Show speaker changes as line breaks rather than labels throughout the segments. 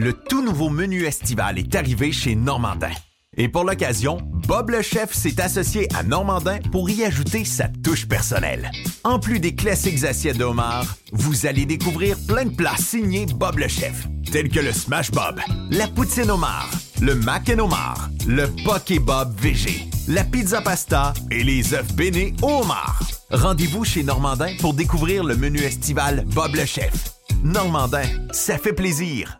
Le tout nouveau menu estival est arrivé chez Normandin. Et pour l'occasion, Bob le chef s'est associé à Normandin pour y ajouter sa touche personnelle. En plus des classiques assiettes de vous allez découvrir plein de plats signés Bob le chef, tels que le Smash Bob, la poutine homard, le mac and le poké Bob VG, la pizza pasta et les œufs bénis au homard. Rendez-vous chez Normandin pour découvrir le menu estival Bob le chef. Normandin, ça fait plaisir.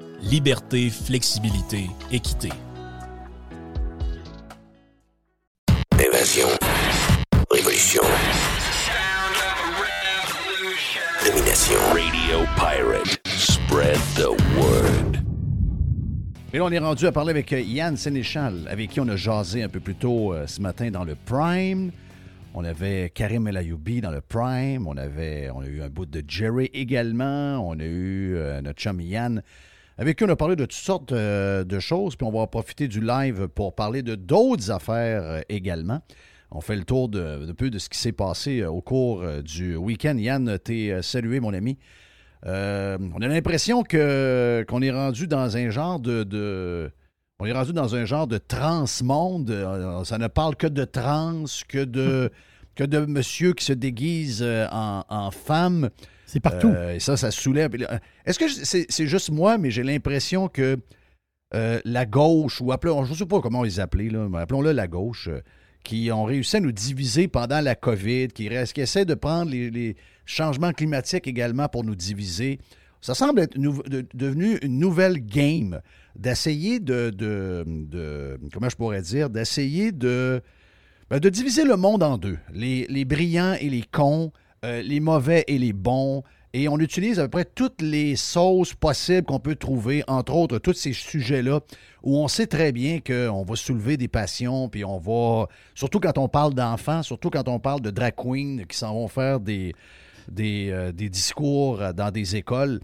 liberté, flexibilité, équité.
Évasion. Révolution. Domination. Radio Pirate. Spread the word.
Et là, on est rendu à parler avec euh, Yann Sénéchal, avec qui on a jasé un peu plus tôt euh, ce matin dans le Prime. On avait Karim El Ayoubi dans le Prime. On, avait, on a eu un bout de Jerry également. On a eu euh, notre chum Yann avec qui on a parlé de toutes sortes euh, de choses, puis on va profiter du live pour parler de d'autres affaires euh, également. On fait le tour de, de peu de ce qui s'est passé euh, au cours du week-end. Yann, t'es salué, mon ami. on a l'impression que qu'on est rendu dans un genre de, de on est rendu dans un genre de trans-monde. Ça ne parle que de trans, que de que de monsieur qui se déguise en, en femme.
C'est partout.
Euh, et ça, ça soulève. Est-ce que c'est juste moi, mais j'ai l'impression que euh, la gauche, ou appelons, je ne sais pas comment ils appelaient, là, mais appelons-le la gauche, euh, qui ont réussi à nous diviser pendant la COVID, qui, qui essaient de prendre les, changements climatiques également pour nous diviser. Ça semble être devenu une nouvelle game d'essayer de, Comment je pourrais dire D'essayer de. Ben, diviser le monde en deux. Les, les brillants et les cons, euh, les mauvais et les bons. Et on utilise à peu près toutes les sauces possibles qu'on peut trouver, entre autres tous ces sujets-là, où on sait très bien qu'on va soulever des passions, puis on va, surtout quand on parle d'enfants, surtout quand on parle de drag queens qui s'en vont faire des, des, euh, discours dans des écoles.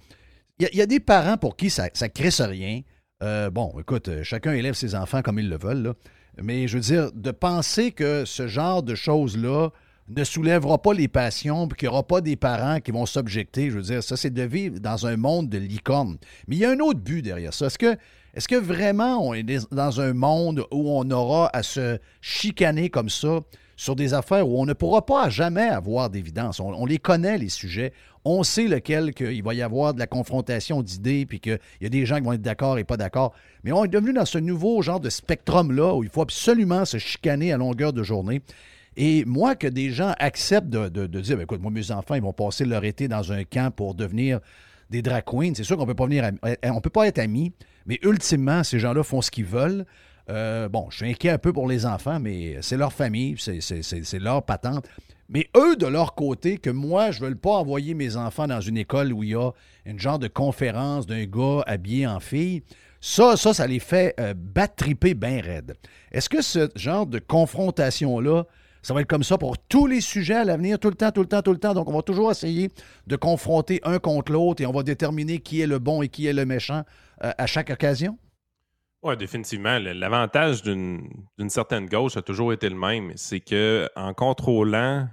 Il y, a des parents pour qui ça ne crisse rien. Euh, bon, écoute, chacun élève ses enfants comme ils le veulent, mais je veux dire, de penser que ce genre de choses-là, ne soulèvera pas les passions, puis qu'il n'y aura pas des parents qui vont s'objecter. Je veux dire, ça, c'est de vivre dans un monde de licorne. Mais il y a un autre but derrière ça. Est-ce que, est que vraiment on est dans un monde où on aura à se chicaner comme ça sur des affaires où on ne pourra pas jamais avoir d'évidence? On, les connaît, les sujets. On sait lequel qu'il va y avoir de la confrontation d'idées, puis qu'il y a des gens qui vont être d'accord et pas d'accord. Mais on est devenu dans ce nouveau genre de spectrum-là où il faut absolument se chicaner à longueur de journée. Et moi, que des gens acceptent de, dire, ben, écoute, moi, mes enfants, ils vont passer leur été dans un camp pour devenir des drag c'est sûr qu'on peut pas venir, eh, eh, peut pas être amis, mais ultimement, ces gens-là font ce qu'ils veulent. Euh, bon, je suis inquiet un peu pour les enfants, mais c'est leur famille, c'est leur patente. Mais eux, de leur côté, que moi, je ne veux pas envoyer mes enfants dans une école où il y a une genre de conférence d'un gars habillé en fille, ça, ça, ça les fait euh, battre triper bien raide. Est-ce que ce genre de confrontation-là ça va être comme ça pour tous les sujets à l'avenir, tout le temps, tout le temps, tout le temps. Donc, on va toujours essayer de confronter un contre l'autre et on va déterminer qui est le bon et qui est le méchant euh, à chaque occasion?
Oui, définitivement. L'avantage d'une certaine gauche a toujours été le même. C'est qu'en contrôlant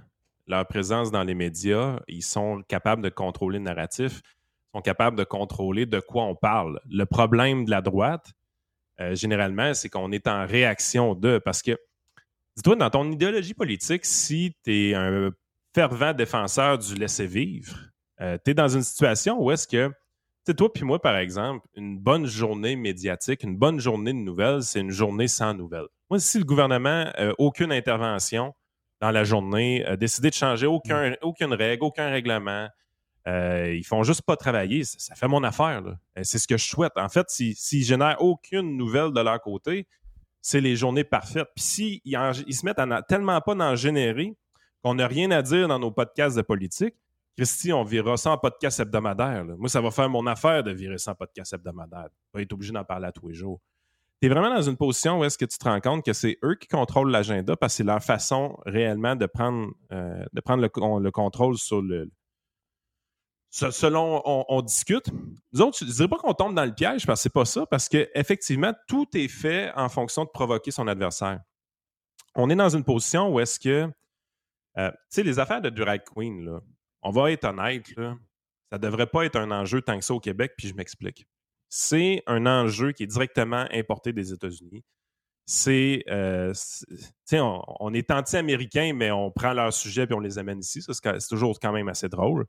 leur présence dans les médias, ils sont capables de contrôler le narratif, sont capables de contrôler de quoi on parle. Le problème de la droite, euh, généralement, c'est qu'on est en réaction d'eux parce que Dis-toi, dans ton idéologie politique, si tu es un fervent défenseur du laisser-vivre, euh, tu es dans une situation où est-ce que sais, toi puis moi, par exemple, une bonne journée médiatique, une bonne journée de nouvelles, c'est une journée sans nouvelles. Moi, si le gouvernement n'a aucune intervention dans la journée, a décidé de changer aucun, mm. aucune règle, aucun règlement, euh, ils font juste pas travailler. Ça, fait mon affaire. C'est ce que je souhaite. En fait, s'ils si, génèrent aucune nouvelle de leur côté, c'est les journées parfaites. Puis s'ils ils se mettent tellement pas d'en générer qu'on n'a rien à dire dans nos podcasts de politique, Christy, on virera ça en podcast hebdomadaire. Moi, ça va faire mon affaire de virer ça en podcast hebdomadaire. Pas être obligé d'en parler à tous les jours. Tu es vraiment dans une position où est-ce que tu te rends compte que c'est eux qui contrôlent l'agenda parce que c'est leur façon réellement de prendre, euh, de prendre le, contrôle sur le, selon on, discute. Nous autres, je ne dirais pas qu'on tombe dans le piège parce que c'est pas ça, parce qu'effectivement, tout est fait en fonction de provoquer son adversaire. On est dans une position où est-ce que, euh, tu sais, les affaires de drag queen, là, on va être honnête, là, ça ne devrait pas être un enjeu tant que ça au Québec, puis je m'explique. C'est un enjeu qui est directement importé des États-Unis. C'est, euh, on, on, est anti-américain, mais on prend leurs sujets puis on les amène ici. c'est toujours quand même assez drôle.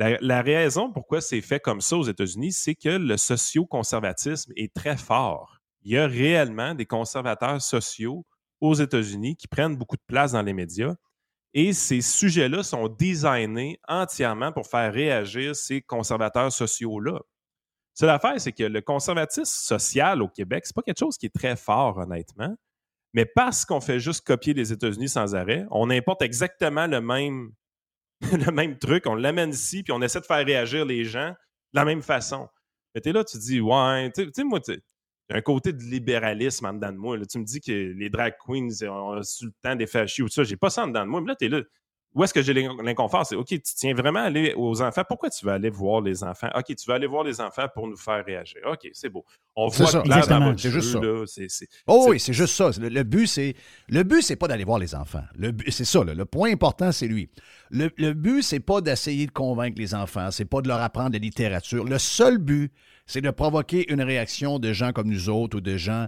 La, raison pourquoi c'est fait comme ça aux États-Unis, c'est que le socio-conservatisme est très fort. Il y a réellement des conservateurs sociaux aux États-Unis qui prennent beaucoup de place dans les médias et ces sujets-là sont designés entièrement pour faire réagir ces conservateurs sociaux-là. Seule l'affaire, c'est que le conservatisme social au Québec, c'est pas quelque chose qui est très fort, honnêtement. Mais parce qu'on fait juste copier les États-Unis sans arrêt, on importe exactement le même, le même truc, on l'amène ici, puis on essaie de faire réagir les gens de la même façon. Mais t'es là, tu dis, ouais, tu sais, moi, un côté de libéralisme en dedans de moi. Tu me dis que les drag queens ont le temps des fâchis ou tout ça. J'ai pas ça en dedans de moi. Mais là, tu es là. Où est-ce que j'ai l'inconfort? C'est OK, tu tiens vraiment à aller aux enfants. Pourquoi tu veux aller voir les enfants? OK, tu veux aller voir les enfants pour nous faire réagir. OK, c'est beau. On voit ça, clair dans C'est juste ça.
oh oui, c'est juste ça. Le, but, c'est le but, c'est pas d'aller voir les enfants. Le c'est ça. le point important, c'est lui. Le, le but, c'est pas d'essayer de convaincre les enfants. C'est pas de leur apprendre la littérature. Le seul but, c'est de provoquer une réaction de gens comme nous autres ou de gens,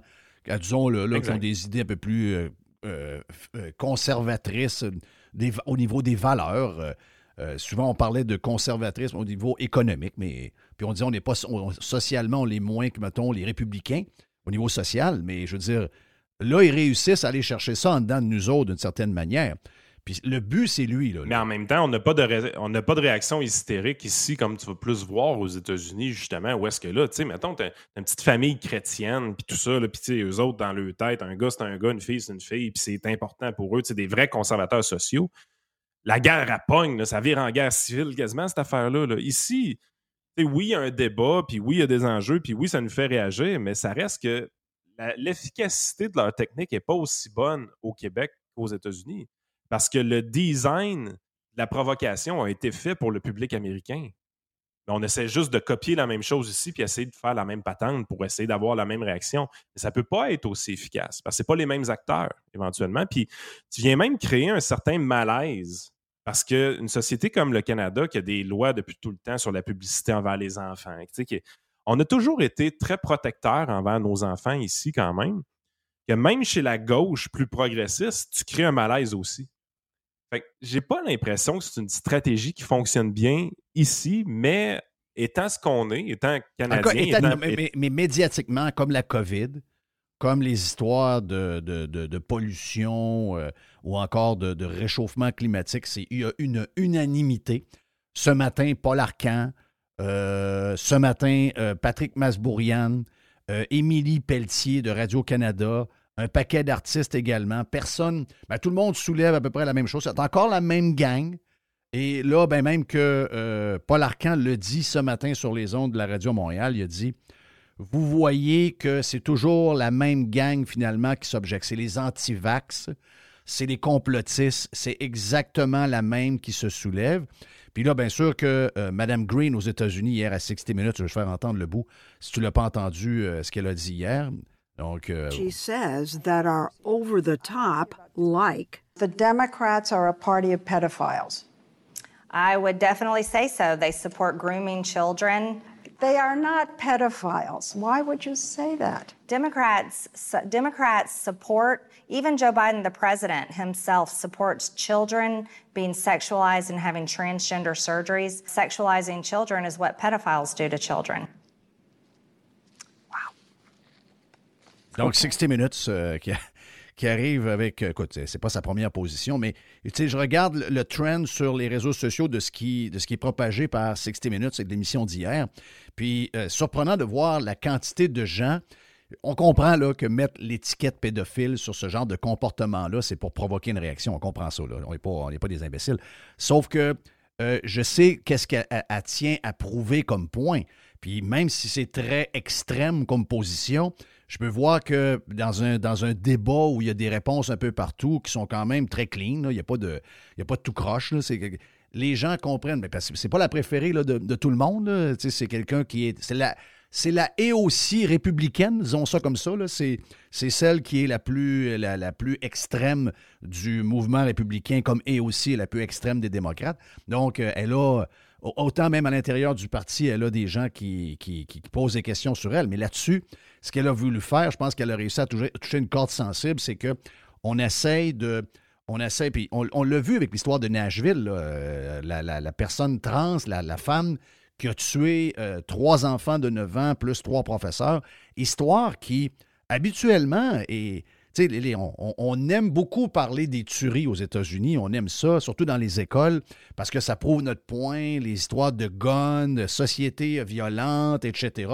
euh, disons, là, qui ont des idées un peu plus euh, euh, conservatrices au niveau des valeurs. souvent, on parlait de conservatrice au niveau économique, mais puis on dit on n'est pas socialement, est moins que, mettons, les républicains au niveau social, mais je veux dire, là, ils réussissent à aller chercher ça en dedans de nous autres d'une certaine manière. Puis le but, c'est lui. Là,
Mais en même temps, on n'a pas, de on pas de réaction hystérique ici, comme tu vas plus voir aux États-Unis, justement, où est-ce que là, tu sais, mettons, t'as une petite famille chrétienne, puis tout ça, puis tu sais, eux autres, dans leur tête, un gars, c'est un gars, une fille, c'est une fille, puis c'est important pour eux, c'est des vrais conservateurs sociaux. La guerre à pogne, ça vire en guerre civile quasiment, cette affaire-là. Là. Ici, oui, il y a un débat, puis oui, il y a des enjeux, puis oui, ça nous fait réagir, mais ça reste que l'efficacité de leur technique n'est pas aussi bonne au Québec qu'aux États-Unis. Parce que le design de la provocation a été fait pour le public américain. On essaie juste de copier la même chose ici puis essayer de faire la même patente pour essayer d'avoir la même réaction. Mais ça ne peut pas être aussi efficace parce que ce pas les mêmes acteurs, éventuellement. Puis tu viens même créer un certain malaise parce qu'une société comme le Canada, qui a des lois depuis tout le temps sur la publicité envers les enfants, on a toujours été très protecteurs envers nos enfants ici quand même, que même chez la gauche plus progressiste, tu crées un malaise aussi j'ai pas l'impression que c'est une stratégie qui fonctionne bien ici, mais étant ce qu'on est, étant canadien.
mais, médiatiquement, comme la COVID, comme les histoires de, pollution euh, ou encore de, réchauffement climatique, il y a une unanimité. Ce matin, Paul Arcan, euh, ce matin, euh, Patrick Masbourian, Émilie Pelletier de Radio-Canada, un paquet d'artistes également. Personne, ben, tout le monde soulève à peu près la même chose. C'est encore la même gang. Et là, ben, même que euh, Paul Arcan le dit ce matin sur les ondes de la Radio Montréal, il a dit Vous voyez que c'est toujours la même gang finalement qui s'objecte. C'est les anti-vax, c'est les complotistes, c'est exactement la même qui se soulève. Puis là, bien sûr que euh, Mme Green aux États-Unis, hier à 60 minutes, je vais faire entendre le bout, si tu ne l'as pas entendu, euh, ce qu'elle a dit hier,
Donc, uh, she says that are over the top, like
the Democrats are a party of pedophiles.
I would definitely say so. They support grooming children.
They are not pedophiles. Why would you say that?
Democrats Democrats support even Joe Biden the president himself supports children being sexualized and having transgender surgeries. Sexualizing children is what pedophiles do to children.
Donc, 60 Minutes euh, qui, arrive avec. Écoute, c'est pas sa première position, mais je regarde le, trend sur les réseaux sociaux de ce qui, de ce qui est propagé par 60 Minutes, c'est l'émission d'hier. Puis, euh, surprenant de voir la quantité de gens. On comprend là, que mettre l'étiquette pédophile sur ce genre de comportement-là, c'est pour provoquer une réaction. On comprend ça. Là. On n'est pas, des imbéciles. Sauf que euh, je sais qu'est-ce qu'elle tient à prouver comme point. Puis même si c'est très extrême comme position, je peux voir que dans un, dans un débat où il y a des réponses un peu partout qui sont quand même très clean, il n'y a, pas de, a pas de tout croche. Là, les gens comprennent, mais parce c'est pas la préférée là, de, tout le monde. C'est quelqu'un qui est. C'est la, c'est la et aussi républicaine, disons ça comme ça. C'est, c'est celle qui est la plus, la, la, plus extrême du mouvement républicain, comme et aussi la plus extrême des démocrates. Donc, euh, elle a. Autant même à l'intérieur du parti, elle a des gens qui, posent des questions sur elle. Mais là-dessus, ce qu'elle a voulu faire, je pense qu'elle a réussi à toucher, une corde sensible, c'est que on essaye de. On essaie, puis on, l'a vu avec l'histoire de Nashville, euh, la, personne trans, la, femme qui a tué euh, trois enfants de 9 ans plus trois professeurs. Histoire qui, habituellement, est on, on, aime beaucoup parler des tueries aux États-Unis. On aime ça, surtout dans les écoles, parce que ça prouve notre point, les histoires de guns, de sociétés violentes, etc.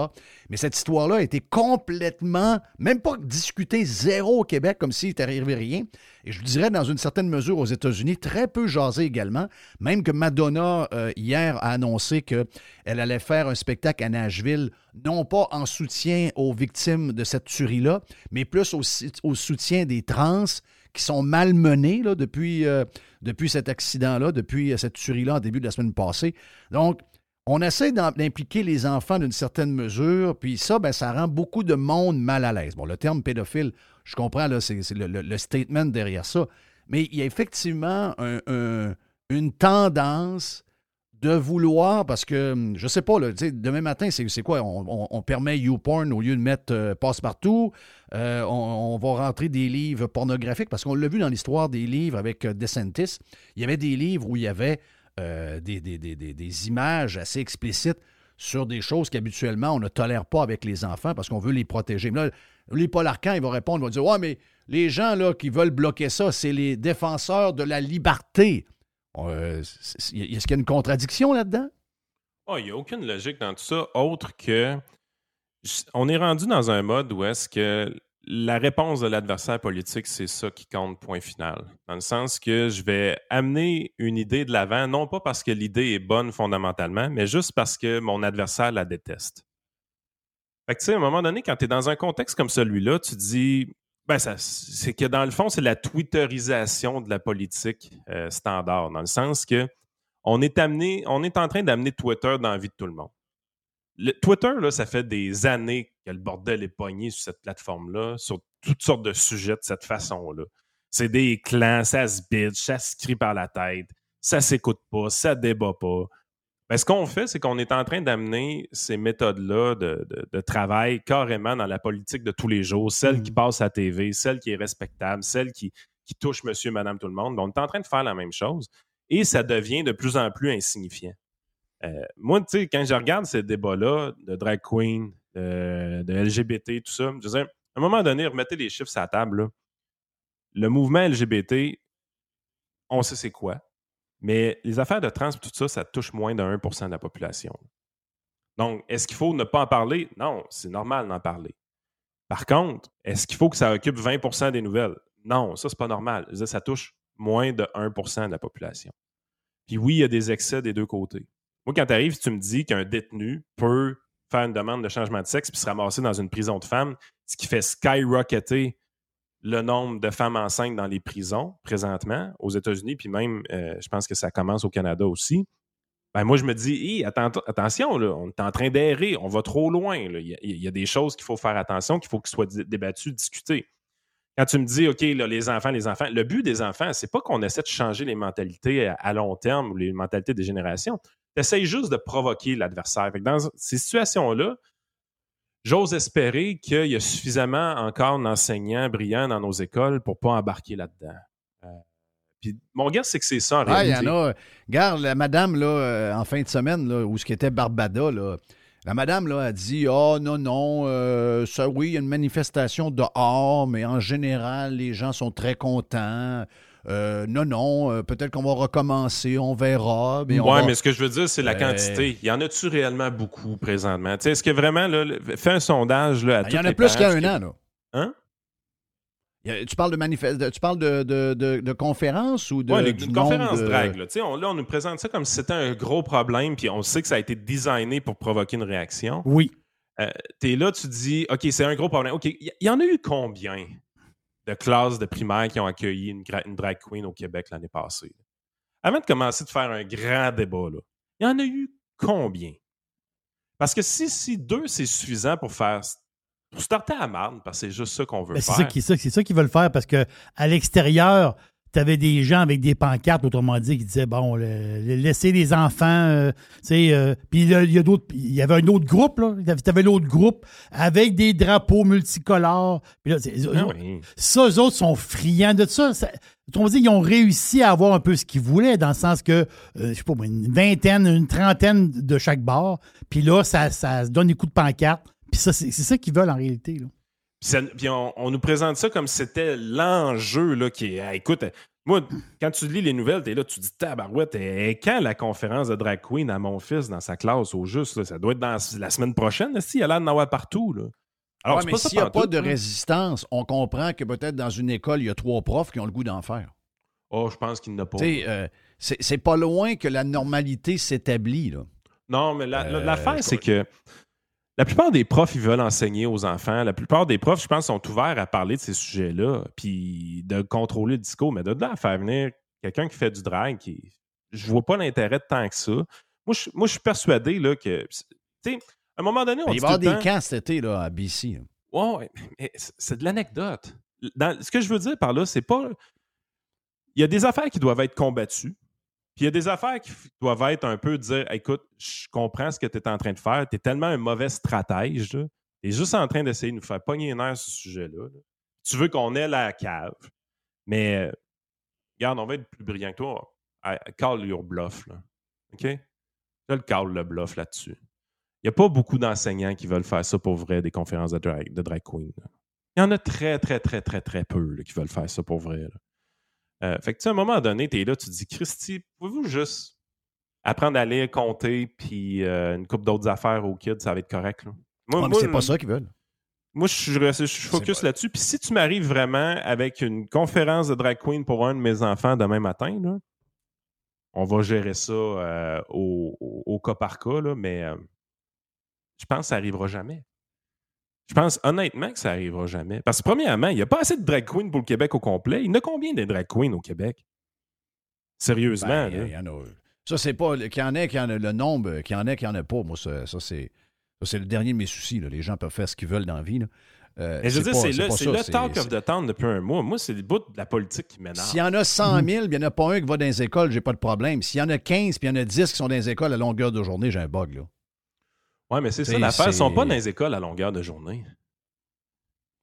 Mais cette histoire-là a été complètement, même pas discutée zéro au Québec, comme s'il n'était arrivé rien. Et je dirais, dans une certaine mesure, aux États-Unis, très peu jasé également. Même que Madonna, euh, hier, a annoncé qu'elle allait faire un spectacle à Nashville, non pas en soutien aux victimes de cette tuerie-là, mais plus au, soutien des trans qui sont malmenés depuis, euh, depuis cet accident-là, depuis cette tuerie-là en début de la semaine passée. Donc, on essaie d'impliquer les enfants d'une certaine mesure, puis ça, ben, ça rend beaucoup de monde mal à l'aise. Bon, le terme pédophile, je comprends, là, c'est, le, statement derrière ça, mais il y a effectivement une tendance de vouloir, parce que, hum, je sais pas, là, demain matin, c'est, quoi? On, permet YouPorn au lieu de mettre euh, passe-partout. Euh, on, va rentrer des livres pornographiques, parce qu'on l'a vu dans l'histoire des livres avec euh, DeSantis. Il y avait des livres où il y avait euh, des, images assez explicites sur des choses qu'habituellement on ne tolère pas avec les enfants parce qu'on veut les protéger. Mais là, les Paul Arcan, ils vont répondre, ils vont dire Ouais, mais les gens là, qui veulent bloquer ça, c'est les défenseurs de la liberté. Euh, est-ce qu'il y a une contradiction là-dedans?
Oh, il n'y a aucune logique dans tout ça, autre que on est rendu dans un mode où est-ce que la réponse de l'adversaire politique, c'est ça qui compte, point final. Dans le sens que je vais amener une idée de l'avant, non pas parce que l'idée est bonne fondamentalement, mais juste parce que mon adversaire la déteste. Fait que, tu sais, à un moment donné, quand tu es dans un contexte comme celui-là, tu dis, ben, c'est que dans le fond, c'est la twitterisation de la politique euh, standard, dans le sens que on est amené, on est en train d'amener Twitter dans la vie de tout le monde. Twitter, là, ça fait des années que le bordel est pogné sur cette plateforme-là, sur toutes sortes de sujets de cette façon-là. C'est des clans, ça se bitch, ça se crie par la tête, ça s'écoute pas, ça débat pas. Mais ce qu'on fait, c'est qu'on est en train d'amener ces méthodes-là de, travail carrément dans la politique de tous les jours, celle qui mmh. passe à la TV, celle qui est respectable, celle qui, qui touche monsieur, madame, tout le monde. on est en train de faire la même chose et ça devient de plus en plus insignifiant. Euh, moi, tu sais, quand je regarde ces débats-là de drag queen, de, LGBT, tout ça, je veux à un moment donné, remettez les chiffres sur la table. Le mouvement LGBT, on sait c'est quoi. Mais les affaires de trans, tout ça, ça touche moins de 1% de la population. Donc, est-ce qu'il faut ne pas en parler? Non, c'est normal d'en parler. Par contre, est-ce qu'il faut que ça occupe 20% des nouvelles? Non, ça, c'est pas normal. ça touche moins de 1% de la population. Puis oui, il y a des excès des deux côtés. Moi, quand tu arrives, tu me dis qu'un détenu peut faire une demande de changement de sexe puis se ramasser dans une prison de femmes, ce qui fait skyrocketer le nombre de femmes enceintes dans les prisons présentement aux États-Unis, puis même, euh, je pense que ça commence au Canada aussi. Ben moi, je me dis, attention, là, on est en train d'errer, on va trop loin. Il, y a, des choses qu'il faut faire attention, qu'il faut qu'ils soient débattues, discutées. Quand tu me dis, OK, les enfants, les enfants, le but des enfants, c'est pas qu'on essaie de changer les mentalités à, long terme ou les mentalités des générations essaies juste de provoquer l'adversaire. Dans ces situations-là, j'ose espérer qu'il y a suffisamment encore d'enseignants brillants dans nos écoles pour ne pas embarquer là-dedans. Euh, puis mon gars, c'est que c'est ça en
ah,
réalité.
Il y en a. Regarde, la madame, là, euh, en fin de semaine, là, où ce qui était Barbada, là, la madame là, a dit Oh non, non, euh, ça, oui, il y a une manifestation dehors, mais en général, les gens sont très contents. Euh, non, non, euh, peut-être qu'on va recommencer, on verra.
Mais oui, mais ce que je veux dire, c'est la quantité. Il y en a-tu réellement beaucoup présentement? Est-ce que vraiment, là, fais un sondage là, à ben,
Il y en a plus qu'un an, là.
Hein?
Tu parles de manifeste, tu parles de, de, de, conférence ou de.
Oui, une conférence drague. Là. On, là, on nous présente ça comme si c'était un gros problème, puis on sait que ça a été designé pour provoquer une réaction.
Oui.
Euh, tu es là, tu dis, OK, c'est un gros problème. OK, il y, en a eu combien? De classes de primaire qui ont accueilli une, une drag queen au Québec l'année passée? Avant de commencer de faire un grand débat, il y en a eu combien? Parce que si, si deux, c'est suffisant pour faire pour starter à marne, parce que c'est juste ça qu'on veut ben,
faire. C'est ça qu'ils veulent faire parce qu'à l'extérieur, tu avais des gens avec des pancartes, autrement dit, qui disaient bon, laisser les enfants, euh, tu sais, euh, puis il y, a d'autres, il y avait un autre groupe là, tu avais l'autre groupe avec des drapeaux multicolores. Puis là, ah ça, eux autres sont friands de ça. ça autrement dit, ils ont réussi à avoir un peu ce qu'ils voulaient, dans le sens que, euh, je sais pas, une vingtaine, une trentaine de chaque bar. Puis là, ça, ça donne des coups de pancarte. Puis ça, c'est ça qu'ils veulent en réalité. Là.
Puis, on, nous présente ça comme si c'était l'enjeu là, qui est. écoute, moi, quand tu lis les nouvelles, tu es là, tu dis tabarouette, et quand la conférence de Drag Queen à mon fils dans sa classe au juste, ça doit être dans la semaine prochaine, s'il y a l'air d'en avoir partout. Là.
Alors, mais s'il n'y a pas de résistance, on comprend que peut-être dans une école, il y a trois profs qui ont le goût d'en faire.
Oh, je pense qu'il n'y en a pas.
Euh, c'est pas loin que la normalité s'établit.
Non, mais euh, l'affaire, c'est que la plupart des profs, ils veulent enseigner aux enfants. La plupart des profs, je pense, sont ouverts à parler de ces sujets-là, puis de contrôler le discours. Mais de là à faire venir quelqu'un qui fait du drag, qui, je vois pas l'intérêt de tant que ça. Moi, je, moi, je suis persuadé là, que, tu sais, à un moment donné, on
Il va y avoir des camps cet été là, à BC.
Oui, mais c'est de l'anecdote. Ce que je veux dire par là, c'est pas. Il y a des affaires qui doivent être combattues. Puis il y a des affaires qui doivent être un peu dire écoute, je comprends ce que tu es en train de faire, tu es tellement un mauvais stratège, tu es juste en train d'essayer de nous faire pogner une heure ce sujet-là. Tu veux qu'on ait la cave, mais regarde, on va être plus brillant que toi. Call your bluff. Là. OK? Je le call le bluff là-dessus. Il n'y a pas beaucoup d'enseignants qui veulent faire ça pour vrai, des conférences de drag, de drag queen. Il y en a très, très, très, très, très peu qui veulent faire ça pour vrai. Euh, fait que, tu à un moment donné, tu es là, tu te dis, Christy, pouvez-vous juste apprendre à lire, compter, puis euh, une coupe d'autres affaires aux kids, ça va être correct. Là.
Moi, c'est pas ça qu'ils veulent.
Moi, je, je, focus là-dessus. Puis si tu m'arrives vraiment avec une conférence de drag queen pour un de mes enfants demain matin, là, on va gérer ça euh, au, au, cas par cas, là, mais je pense que ça n'arrivera jamais. Je pense honnêtement que ça n'arrivera jamais. Parce que, premièrement, il n'y a pas assez de drag queens pour le Québec au complet. Il y en a combien de drag queens au Québec? Sérieusement.
Ben, il y en a. Ça, c'est pas. Qu'il y en ait, qu'il y en a le nombre, qu'il y en ait, qu'il n'y en a pas. Moi, ça, c'est. c'est le dernier de mes soucis. Les gens peuvent faire ce qu'ils veulent dans la vie.
Euh, je veux dire, c'est le, le talk of the town depuis un mois. Moi, c'est le bout de la politique qui m'énerve.
S'il y en a 100 000, il n'y en a pas un qui va dans les écoles, j'ai pas de problème. S'il y en a 15 puis il y en a 10 qui sont dans les écoles à longueur de journée, j'ai un bug. Là.
Oui, mais c'est ça l'affaire. Ils ne sont pas dans les écoles à longueur de journée.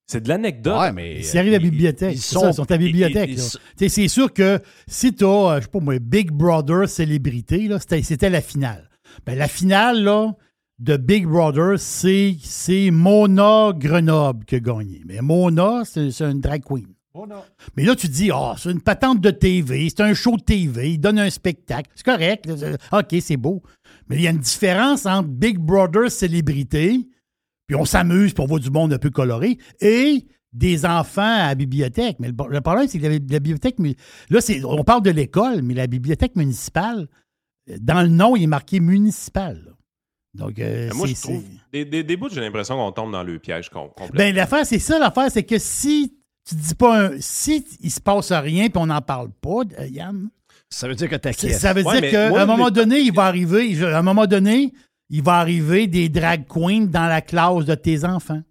C'est de l'anecdote.
Ouais, mais.
Ils arrivent à la bibliothèque. Ils sont, à la bibliothèque. C'est sûr que si tu as, euh, je sais pas moi, Big Brother célébrité, c'était la finale. Ben, la finale là, de Big Brother, c'est Mona Grenoble qui a gagné. Mais Mona, c'est une drag queen. Mais là, tu dis, ah, c'est une patente de TV, c'est un show de TV, il donne un spectacle. C'est correct. OK, c'est beau. Mais il y a une différence entre Big Brother célébrité, puis on s'amuse pour voir du monde un peu coloré, et des enfants à la bibliothèque. Mais le, problème, c'est que la, bibliothèque, là, on parle de l'école, mais la bibliothèque municipale, dans le nom, il est marqué municipal. Donc, euh,
moi, je trouve, des, des, bouts, j'ai l'impression qu'on tombe dans le piège complet.
Ben, l'affaire, c'est ça, l'affaire, c'est que si tu dis pas un, si il se passe rien puis on n'en parle pas, euh, Yann.
Ça veut dire que
tu Ça veut dire qu'à un moment donné, il va arriver, à un moment donné, il va arriver des drag queens dans la classe de tes enfants.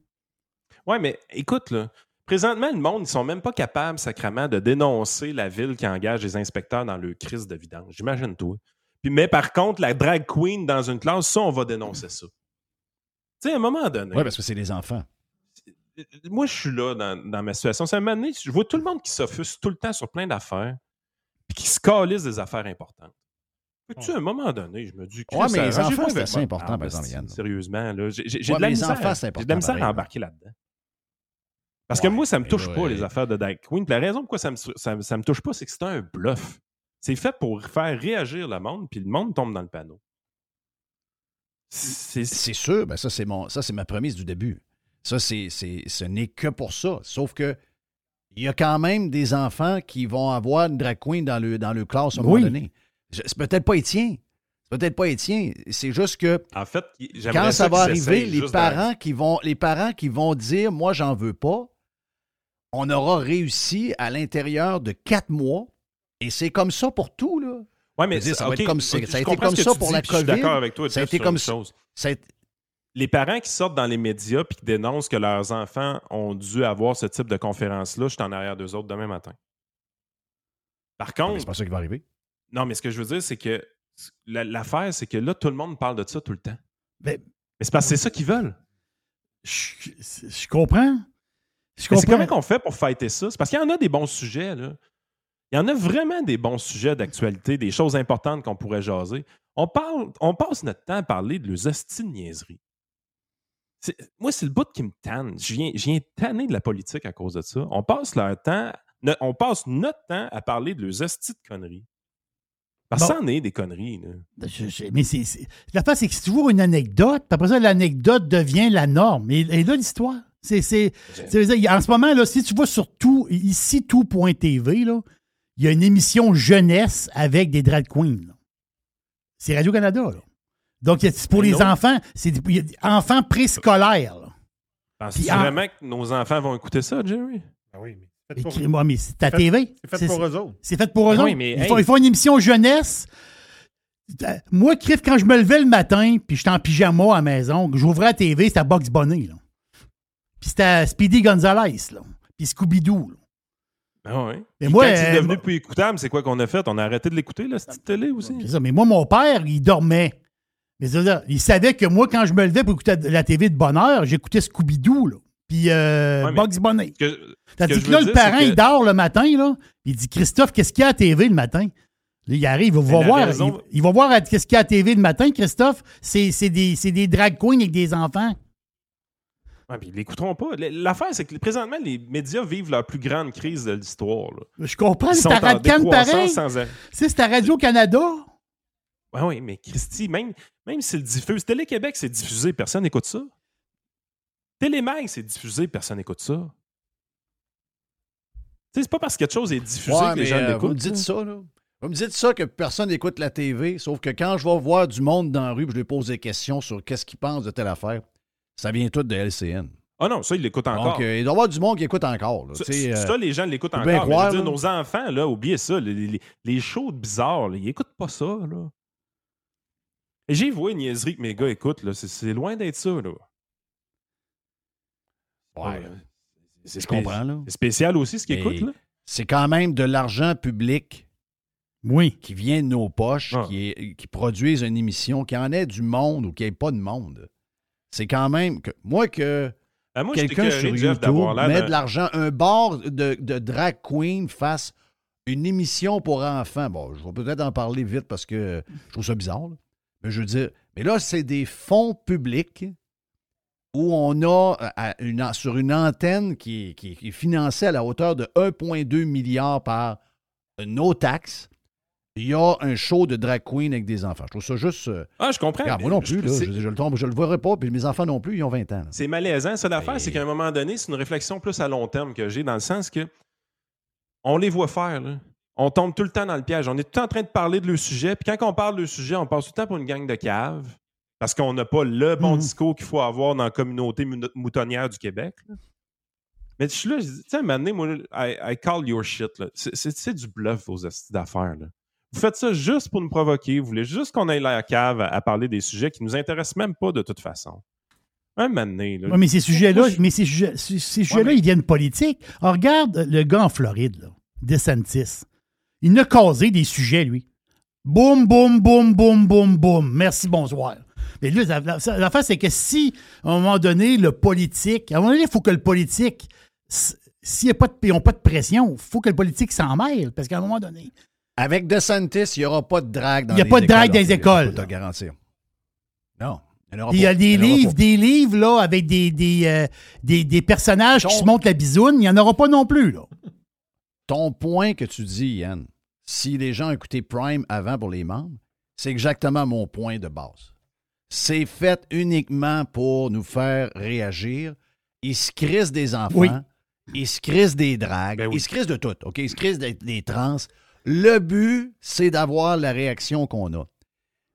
Oui, mais écoute, là, présentement, le monde, ils sont même pas capables, sacrément, de dénoncer la ville qui engage les inspecteurs dans le crise de vidange. J'imagine toi. Puis, mais par contre, la drag queen dans une classe, ça, on va dénoncer ça. Tu sais, à un moment donné.
Oui, parce que c'est les enfants.
Moi, je suis là dans, ma situation. C'est un moment donné, je vois tout le monde qui s'offusque tout le temps sur plein d'affaires, puis qui se calisse des affaires importantes. Tu à un moment donné, je me dis
que. Ouais, mais les enfants, c'est assez important, par exemple, Yann.
Sérieusement, là. J'ai de la misère, j'ai de la misère à embarquer là-dedans. Parce que moi, ça me touche pas, les affaires de drag queen. la raison pourquoi ça me, ça, me touche pas, c'est que c'est un bluff. C'est fait pour faire réagir le monde, puis le monde tombe dans le panneau.
C'est sûr, ben ça, c'est mon, ça, c'est ma prémisse du début. Ça, c'est, ce n'est que pour ça. Sauf que il y a quand même des enfants qui vont avoir une drag queen dans le, dans le classe à un moment donné. C'est peut-être pas Étienne. C'est peut-être pas Étienne. C'est juste que
en fait,
quand ça, va arriver, les parents, qui vont, les parents qui vont dire Moi, j'en veux pas, on aura réussi à l'intérieur de quatre mois. Et c'est comme ça pour tout, là.
Oui, mais
ça, va être comme, ça a été comme ça pour la COVID.
Je suis d'accord avec toi.
Ça a été comme ça.
Les parents qui sortent dans les médias et qui dénoncent que leurs enfants ont dû avoir ce type de conférence-là, je suis en arrière d'eux autres demain matin. Par contre.
C'est pas ça qui va arriver.
Non, mais ce que je veux dire, c'est que l'affaire, c'est que là, tout le monde parle de ça tout le temps.
Mais,
c'est parce que c'est ça qu'ils veulent.
Je, comprends.
C'est comment qu'on fait pour fêter ça? C'est parce qu'il y en a des bons sujets, là. Il y en a vraiment des bons sujets d'actualité, des choses importantes qu'on pourrait jaser. On, parle, on passe notre temps à parler de leurs niaiseries. Moi, c'est le bout qui me tanne. Je viens, je viens tanner de la politique à cause de ça. On passe leur temps, on passe notre temps à parler de leurs hosties de conneries. Parce que ça en est des conneries. Là.
Ben, mais c'est, la face, c'est que c'est toujours une anecdote. Puis après ça, l'anecdote devient la norme. Et, là, l'histoire. C'est, c'est, en ce moment, là, si tu vois sur tout, ici, tout.tv, là, il y a une émission jeunesse avec des drag queens. C'est Radio-Canada. Donc, c'est pour les enfants. C'est des enfants préscolaires.
Penses-tu vraiment que nos enfants vont écouter ça, Jerry?
Ah oui, mais mais c'est ta TV.
C'est fait pour eux autres.
C'est fait pour eux autres. ils, font, une émission jeunesse. Moi, Criff, quand je me levais le matin, puis j'étais en pyjama à la maison, j'ouvrais la TV, c'était Box Bunny. Là. Puis c'était Speedy Gonzalez. Là. Puis Scooby-Doo.
Ah oui. Et moi, quand il est devenu plus écoutable, c'est quoi qu'on a fait? On a arrêté de l'écouter, la petite télé aussi?
Ça. Mais moi, mon père, il dormait. Il savait que moi, quand je me levais pour écouter la TV de bonne heure, j'écoutais Scooby-Doo. Puis euh, Bugs Bunny. Tandis que, là, le parent, il dort le matin, là. Il dit Christophe, qu'est-ce qu'il y a à TV le matin? Là, il arrive, il va voir, il, va voir qu'est-ce qu'il y a à TV le matin, Christophe? C'est des, des drag queens avec des enfants.
Ouais, puis ils l'écouteront pas. L'affaire, c'est que présentement, les médias vivent leur plus grande crise de l'histoire.
Je comprends, c'est ta radio pareil. C'est ta Radio-Canada.
Oui, oui, mais Christy, même, même si le diffuse, Télé-Québec, c'est diffusé, personne n'écoute ça. Télémag, c'est diffusé, personne n'écoute ça. C'est pas parce que quelque chose est diffusé que les gens euh, l'écoutent. Vous
me dites ça, là. Vous me dites ça que personne n'écoute la TV, sauf que quand je vais voir du monde dans la rue, je lui pose des questions sur qu'est-ce qu'ils pensent de telle affaire, ça vient tout de LCN.
Ah non, ça, ils l'écoutent encore.
Donc, euh, il doit y avoir du monde qui écoute encore.
ça, euh, les gens l'écoutent encore. Mais dire, nos enfants, là, oubliez ça. Les, les, shows bizarres, ils n'écoutent pas ça. Là. J'ai vu une niaiserie que mes gars écoutent. C'est loin d'être ça. Là.
Ouais. C'est ce qu'on comprends, là.
C'est spécial aussi ce qu'ils écoutent, là.
C'est quand même de l'argent public.
Oui.
Qui vient de nos poches, ah. qui, qui produisent une émission, qui en ait du monde ou qui ait pas de monde. C'est quand même que. Moi, que. Ben, quelqu'un sur YouTube met de l'argent, un bar de, de, drag queen fasse une émission pour enfants. Bon, je vais peut-être en parler vite parce que je trouve ça bizarre. Mais je veux dire, mais là, c'est des fonds publics où on a euh, sur une antenne qui, est financée à la hauteur de 1,2 milliard par nos taxes, il y a un show de drag queen avec des enfants. Je trouve ça juste. Euh,
ah, je comprends.
moi non plus, je, je, le, je, le verrai pas, puis mes enfants non plus, ils ont 20 ans.
C'est malaisant. Ça, l'affaire, c'est qu'à un moment donné, c'est une réflexion plus à long terme que j'ai, dans le sens que on les voit faire. On tombe tout le temps dans le piège. On est tout le temps en train de parler de le sujet, puis quand on parle de sujet, on passe tout le temps pour une gang de caves parce qu'on n'a pas le bon mhm. discours qu'il faut avoir dans la communauté moutonnière du Québec. Mais je suis là, je dis, tu sais, à moi, I, call your shit. C'est du bluff, vos d'affaires. Vous faites ça juste pour nous provoquer. Vous voulez juste qu'on aille la cave à, parler des sujets qui nous intéressent même pas de toute façon. Un moment donné,
là. mais ces sujets-là, mais ces sujets-là, ils viennent politiques. regarde le gars en Floride, là, DeSantis. Il a causé des sujets, lui. Boum, boum, boum, boum, boum, boum. Merci, bonsoir. Mais là, l'affaire, c'est que si, à un moment donné, le politique, à un moment donné, il faut que le politique, s'ils n'ont pas de pression, il faut que le politique s'en mêle, parce qu'à un moment donné.
Avec DeSantis, il n'y aura pas de drague dans
les
écoles. Il n'y a pas de
drague dans les écoles.
Je peux te garantir. Non.
Il y a des livres, des livres là, avec des, des, euh, des, personnages qui se montrent la bisoune. Il n'y en aura pas non plus. Là.
Ton point que tu dis, Yann, si les gens écoutaient Prime avant pour les membres, c'est exactement mon point de base. C'est fait uniquement pour nous faire réagir. Ils se crissent des enfants. Ils se crissent des dragues. Ben ils se crissent de tout. OK? Ils se crissent des, des trans. Le but, c'est d'avoir la réaction qu'on a.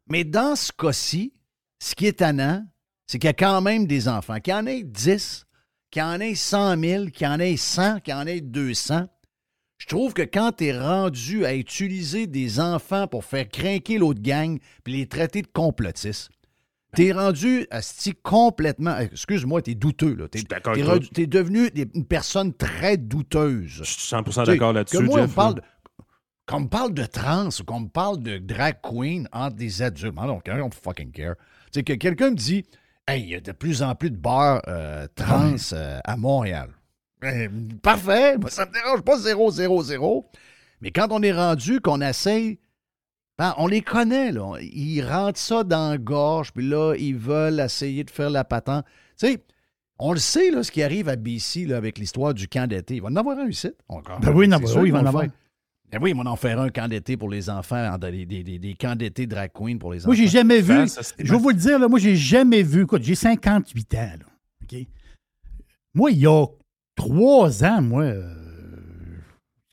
Mais dans ce cas-ci, ce qui est tannant, c'est qu'il y a quand même des enfants, qu'il y en ait 10, qu'il y en ait 100 000, qu'il y en ait 100, qu'il y en ait 200. Je trouve que quand tu es rendu à utiliser des enfants pour faire craquer l'autre gang puis les traiter de complotistes, tu es rendu à complètement. Excuse-moi, tu es douteux. Tu es, devenu une personne très douteuse.
Je suis 100% d'accord là-dessus.
Moi, on parle qu'on me parle de trans ou qu'on me parle de drag queen entre des adultes, I don't, I don't fucking care. C'est que quelqu'un me dit Hey, il y a de plus en plus de bars euh, trans euh, à Montréal. Ben, parfait, ça ne me dérange pas 0, 0, 0. Mais quand on est rendu qu'on essaye, ben, on les connaît, là. Ils rentrent ça dans la gorge, puis là, ils veulent essayer de faire la patente. Tu sais, on le sait, là, ce qui arrive à BC là, avec l'histoire du camp d'été. Il va en avoir un ici.
Ben oui, non, oui, il va en avoir.
Ben oui, on en faire un camp d'été pour les enfants, des, des, des, camps d'été drag queen pour les enfants.
Moi, j'ai jamais vu. je vais vous le dire, là, moi, j'ai jamais vu. Écoute, j'ai 58 ans. Là, OK? Moi, il y a trois ans, moi, euh,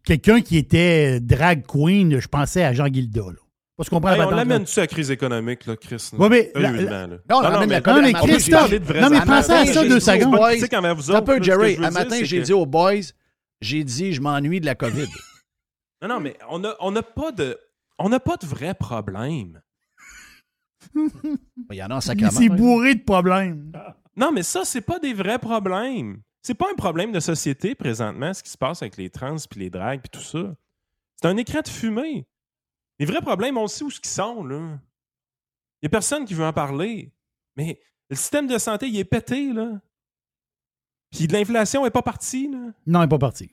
quelqu'un qui était drag queen, je pensais à Jean Guilda. Là.
Parce qu'on on l'amène-tu à la crise économique, là, Chris?
Oui, mais.
Non, on non, mais, non, mais
Christophe, non, mais pensez à ça deux secondes.
Tu sais, quand vous
autres. Un peu, Jerry. Un matin, j'ai dit aux boys, j'ai dit, je m'ennuie de la COVID.
Non, non, mais on n'a on a pas de. On n'a pas de vrai problème.
Il y en a un sacrement.
C'est bourré de problèmes.
Non, mais ça, c'est pas des vrais problèmes. C'est pas un problème de société présentement, ce qui se passe avec les trans puis les dragues puis tout ça. C'est un écran de fumée. Les vrais problèmes, on sait où ce qu'ils sont, là. Il n'y a personne qui veut en parler. Mais le système de santé, il est pété, là. Puis l'inflation n'est pas partie, là.
Non, elle n'est pas partie.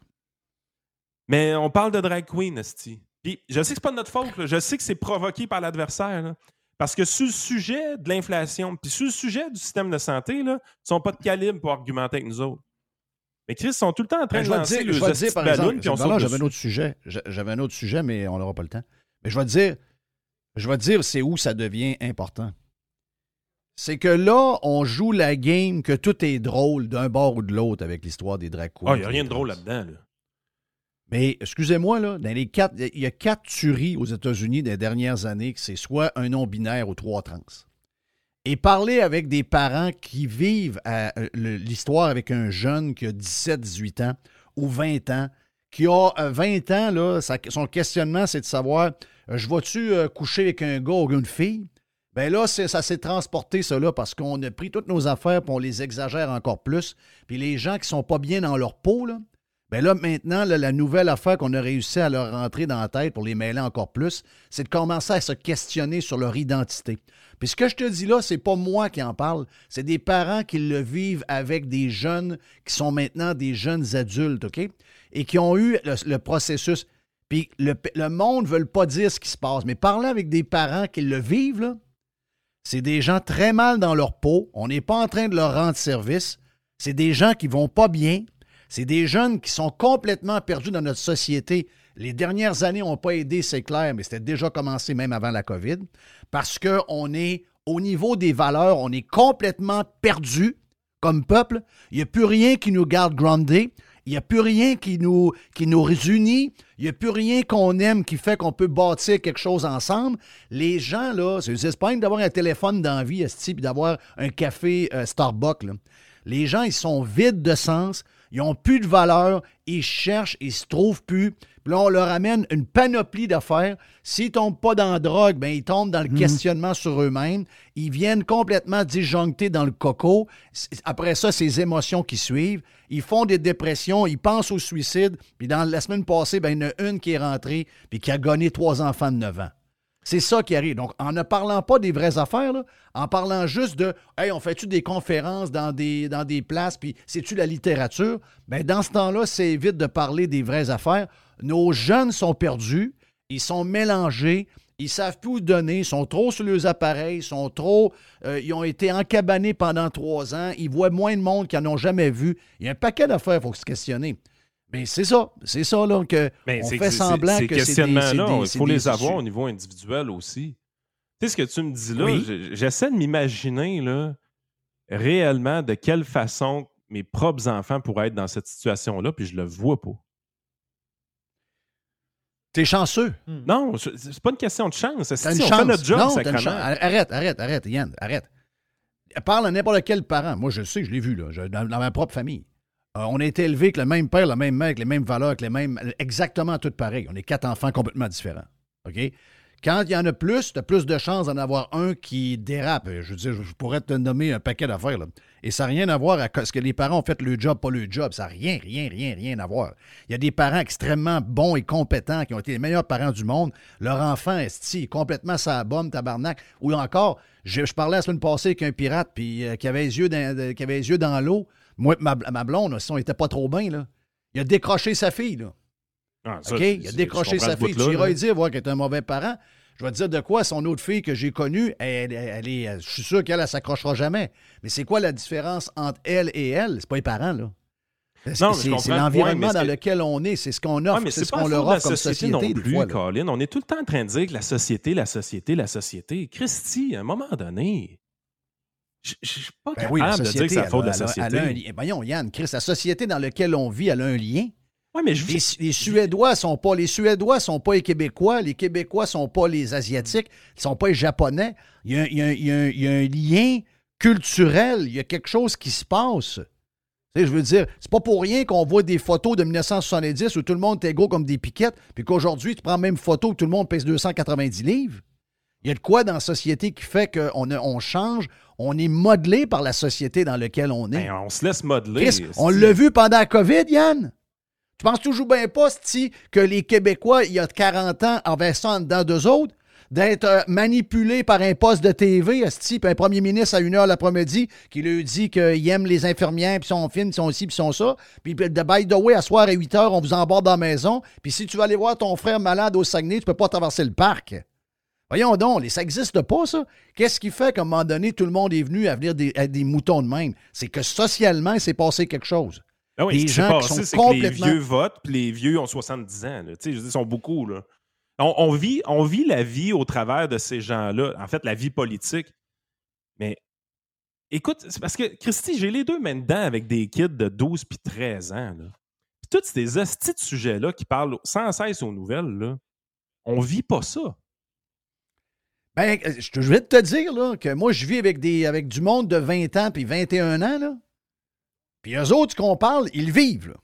Mais on parle de drag queen, Esti. Puis je sais que c'est pas de notre faute, je sais que c'est provoqué par l'adversaire. Parce que sur le sujet de l'inflation, puis sur le sujet du système de santé, là, ils sont pas de calibre pour argumenter avec nous autres. Mais Chris, ils sont tout le temps en train ben, de lancer le je vais dire, par exemple,
j'avais un autre sujet. J'avais un autre sujet, mais on n'aura pas le temps. Mais je vais te dire, je vais te dire c'est où ça devient important. C'est que là, on joue la game que tout est drôle d'un bord ou de l'autre avec l'histoire des drag queens.
Ah, il n'y a rien de drôle là-dedans. Là.
Mais excusez-moi, là, dans les quatre, il y a quatre tueries aux États-Unis des dernières années que c'est soit un non-binaire ou trois trans. Et parler avec des parents qui vivent euh, l'histoire avec un jeune qui a 17, 18 ans ou 20 ans, qui a 20 euh, ans, là, son questionnement, c'est de savoir euh, je vais-tu coucher avec un gars ou une fille? Ben là, ça s'est transporté, cela, parce qu'on a pris toutes nos affaires et on les exagère encore plus. Puis les gens qui sont pas bien dans leur peau, là, Bien là, maintenant, la nouvelle affaire qu'on a réussi à leur rentrer dans la tête pour les mêler encore plus, c'est de commencer à se questionner sur leur identité. Puis ce que je te dis là, c'est pas moi qui en parle, c'est des parents qui le vivent avec des jeunes qui sont maintenant des jeunes adultes, OK? Et qui ont eu le, processus. Puis le, monde ne veut pas dire ce qui se passe, mais parler avec des parents qui le vivent, c'est des gens très mal dans leur peau. On n'est pas en train de leur rendre service. C'est des gens qui vont pas bien, c'est des jeunes qui sont complètement perdus dans notre société. Les dernières années n'ont pas aidé, c'est clair, mais c'était déjà commencé même avant la COVID, parce qu'on est au niveau des valeurs, on est complètement perdu comme peuple. Il n'y a plus rien qui nous garde groundés. Il n'y a plus rien qui nous, qui réunit. Il n'y a plus rien qu'on aime qui fait qu'on peut bâtir quelque chose ensemble. Les gens, là, c'est pas d'avoir un téléphone d'envie, et d'avoir un café euh, Starbucks. Les gens, ils sont vides de sens. Ils n'ont plus de valeur, ils cherchent, ils se trouvent plus. Puis là, on leur amène une panoplie d'affaires. S'ils ne tombent pas dans la drogue, bien, ils tombent dans le mhm. questionnement sur eux-mêmes. Ils viennent complètement disjonctés dans le coco. Après ça, ces émotions qui suivent. Ils font des dépressions, ils pensent au suicide. Puis dans la semaine passée, bien, il y en a une qui est rentrée puis qui a gagné trois enfants de 9 ans. C'est ça qui arrive. Donc, en ne parlant pas des vraies affaires, en parlant juste de Hey, on fait-tu des conférences dans des, places, puis c'est-tu la littérature? Bien, dans ce temps-là, c'est évite de parler des vraies affaires. Nos jeunes sont perdus, ils sont mélangés, ils savent plus où donner, ils sont trop sur leurs appareils, ils sont trop. Euh, ils ont été encabanés pendant trois ans, ils voient moins de monde qu'ils n'en ont jamais vu. Il y a un paquet d'affaires, il faut se questionner. Mais c'est ça, c'est ça, là, que on fait semblant que c'est
des, là il faut les avoir au niveau individuel aussi. Tu sais ce que tu me dis là, j'essaie de m'imaginer, là, réellement de quelle façon mes propres enfants pourraient être dans cette situation-là, puis je le vois pas.
T'es chanceux.
Hmm. Non, c'est pas une question de chance. C'est une on chance. fait notre job, non, une
Arrête, arrête, arrête, Yann, arrête. Parle à n'importe quel parent. Moi, je le sais, je l'ai vu, là, dans, ma propre famille. Euh, on a été élevés avec le même père, la même mère, avec les mêmes valeurs, avec les mêmes. exactement tout pareil. On est quatre enfants complètement différents. OK? Quand il y en a plus, tu as plus de chances d'en avoir un qui dérape. Je veux dire, je pourrais te nommer un paquet d'affaires. Et ça n'a rien à voir avec ce que les parents ont fait le job, pas le job. Ça n'a rien, rien, rien, rien à voir. Il y a des parents extrêmement bons et compétents qui ont été les meilleurs parents du monde. Leur enfant est complètement sa bombe, tabarnak. Ou encore, je, parlais la semaine passée avec un pirate euh, qui, avait les yeux qui avait les yeux dans l'eau. Moi, ma, ma blonde, si on n'était pas trop bien, là, il a décroché sa fille. Là. Ah, OK? Il a décroché sa fille. tu iras dire voir qu'elle est un mauvais parent. Je vais te dire de quoi son autre fille que j'ai connue, elle, elle, est, je suis sûr qu'elle ne s'accrochera jamais. Mais c'est quoi la différence entre elle et elle? C'est pas les parents, là. C'est l'environnement dans lequel on est, c'est ce qu'on offre, c'est ce qu'on leur offre comme société. Non plus,
Colin. On est tout le temps en train de dire que la société, la société, la société. Christy, à un moment donné, je ne suis pas ben capable de dire que c'est la faute de la société.
voyons, Yann, Chris, la société dans laquelle on vit, elle a un lien
mais
les, Suédois sont pas les Suédois sont pas les Québécois, les Québécois sont pas les Asiatiques, ils sont pas les Japonais. Il y a, un lien culturel, il y a quelque chose qui se passe. je veux dire, c'est pas pour rien qu'on voit des photos de 1970 où tout le monde est égaux comme des piquettes, puis qu'aujourd'hui, tu prends la même photo où tout le monde pèse 290 livres. Il y a de quoi dans la société qui fait qu'on on change, on est modelé par la société dans laquelle on est.
Ben, on se laisse modeler.
on l'a vu pendant la COVID, Yann. Tu penses toujours bien pas, que les Québécois, il y a 40 ans, avaient ça dans deux autres? d'être euh, manipulés par un poste de TV, puis un premier ministre à une heure l'après-midi qui lui dit qu'il aime les infirmières, puis son film, puis son ci, puis son ça. Puis de by the way, à soir à 8 heures, on vous embarque dans la maison. Puis si tu vas aller voir ton frère malade au Saguenay, tu peux pas traverser le parc. Voyons donc, ça n'existe pas, ça. Qu'est-ce qui fait qu'à un moment donné, tout le monde est venu à venir des, des moutons de même? C'est que socialement, il s'est passé quelque chose.
Ah oui, les gens qui sont complètement... Que les vieux votent, puis les vieux ont 70 ans. Ils sont beaucoup. Là. On, vit, on vit la vie au travers de ces gens-là, en fait, la vie politique. Mais écoute, c'est parce que, Christy, j'ai les deux mains dedans avec des kids de 12 puis 13 ans. Là. Puis tous ces hosties de sujets-là qui parlent sans cesse aux nouvelles, là, on vit pas ça.
Ben, je vais te dire que moi, je vis avec, du monde de 20 ans puis 21 ans. Puis eux autres qu'on parle, ils vivent.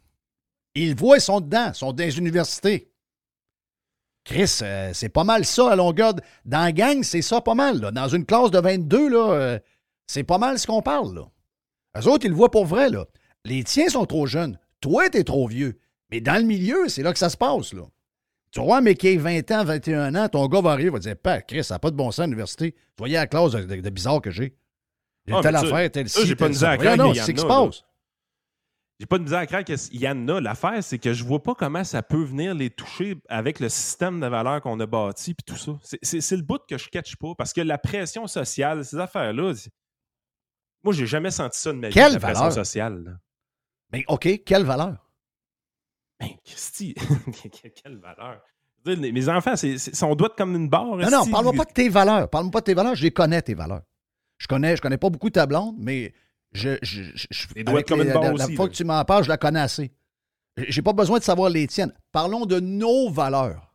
Ils voient, ils sont dedans, ils sont dans les universités. Chris, euh, c'est pas mal ça à longueur. Dans la gang, c'est ça pas mal. Dans une classe de 22, là, euh, c'est pas mal ce qu'on parle. Là. Eux autres, ils le voient pour vrai. Les tiens sont trop jeunes. Toi, t'es trop vieux. Mais dans le milieu, c'est là que ça se passe. Tu vois, mais qui a 20 ans, 21 ans, ton gars va arriver, va dire Père, Chris, ça n'a pas de bon sens à l'université. Tu voyais la classe de, bizarre que j'ai. J'ai ah, telle affaire, telle ci.
J'ai pas de misère à Non, c'est ce qui se passe. J'ai pas de misère à croire qu'il y en a. L'affaire, c'est que je vois pas comment ça peut venir les toucher avec le système de valeurs qu'on a bâti puis tout ça. C'est le bout que je catch pas parce que la pression sociale, ces affaires-là, moi, j'ai jamais senti ça de ma vie,
quelle
la
valeur?
pression sociale.
Mais OK, quelle valeur?
Ben, Christy, quelle valeur? Mes enfants, c'est, on doit être comme une barre.
Non, non, parle-moi pas de tes valeurs. Parle-moi pas de tes valeurs. Je les connais, tes valeurs. Je connais, je connais pas beaucoup ta blonde, mais je, je, je,
doit être comme une barre
la,
la
fois que tu m'en parles, je la connais assez. J'ai pas besoin de savoir les tiennes. Parlons de nos valeurs,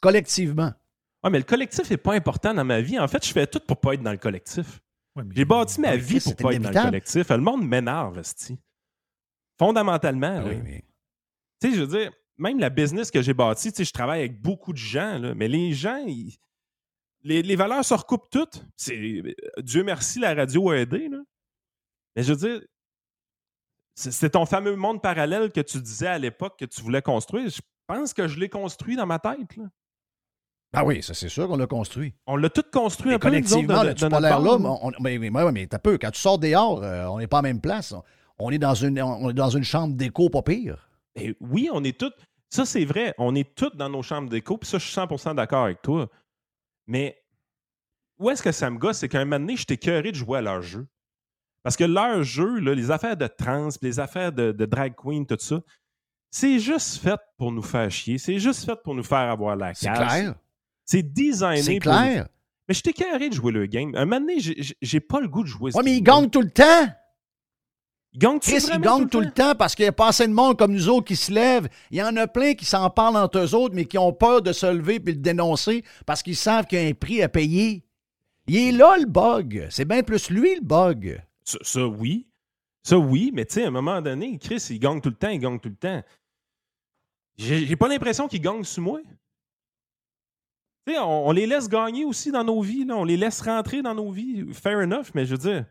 collectivement.
Oui, mais le collectif n'est pas important dans ma vie. En fait, je fais tout pour pas être dans le collectif. J'ai bâti ma vie pour pas être dans le collectif. Le monde m'énerve, Fondamentalement. Oui, mais... Tu sais, je veux dire, même la business que j'ai bâtie, tu sais, je travaille avec beaucoup de gens, là, mais les gens, les, les, valeurs se recoupent toutes. Dieu merci, la radio a aidé. Là. Mais je veux dire, c'est ton fameux monde parallèle que tu disais à l'époque que tu voulais construire. Je pense que je l'ai construit dans ma tête. Là.
Ah oui, ça c'est sûr qu'on l'a construit.
On l'a tout construit
Et
un peu,
collectivement, tu pas l'air là, mais, mais, mais, mais t'as peu. Quand tu sors dehors, euh, on n'est pas en même place. On est dans une, on est dans une chambre d'écho pas pire.
Ben oui, on est tous. Ça, c'est vrai. On est tous dans nos chambres d'écho. Puis ça, je suis 100% d'accord avec toi. Mais où est-ce que ça me gosse? C'est qu'à un moment donné, j'étais de jouer à leur jeu. Parce que leur jeu, là, les affaires de trans, les affaires de, de drag queen, tout ça, c'est juste fait pour nous faire chier. C'est juste fait pour nous faire avoir la
C'est clair.
C'est designé
C'est
pour nous-
clair.
Mais j'étais carré de jouer le game. Un moment donné, j'ai- pas le goût de jouer.
Ouais, mais ils gagnent tout le temps. Chris, ils gagnent tout le temps parce qu'il n'y a pas assez de monde comme nous autres qui se lèvent. Il y en a plein qui s'en parlent entre eux autres, mais qui ont peur de se lever puis de dénoncer parce qu'ils savent qu'il y a un prix à payer. Il est là, le bug. C'est bien plus lui, le bug.
Ça, ça, oui. Ça, oui, mais tu sais, à un moment donné, Chris, il gagne tout le temps, il gagne tout le temps. J'ai j'ai pas l'impression qu'il gagne sur moi. Tu sais, on, on les laisse gagner aussi dans nos vies, là. on les laisse rentrer dans nos vies. Fair enough, mais je veux dire,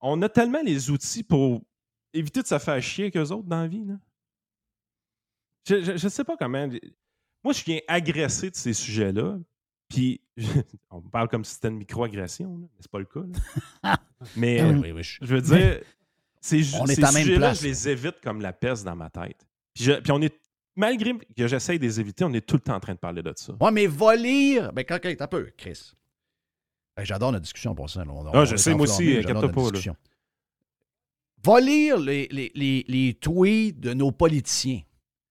on a tellement les outils pour éviter de se faire chier qu'eux autres dans la vie. Là. Je, je, je sais pas comment. Moi, je viens agressé de ces sujets-là. Puis, on me parle comme si c'était une micro-agression, mais c'est pas le cas. là. mais
Ah
euh,
oui, oui, je-
je veux dire, ces, ju- ces sujets-là, je les évite comme la peste dans ma tête. Puis, je- puis on est, malgré que j'essaye de les éviter, on est tout le temps en train de parler de ça.
Ouais, mais va lire. Ben, quand, quand, un peu, Chris. J'adore notre discussion pour ça. On-
Ah,
on
je sais, moi aussi,
notre
pas, là.
Va lire les, les, les, les tweets de nos politiciens.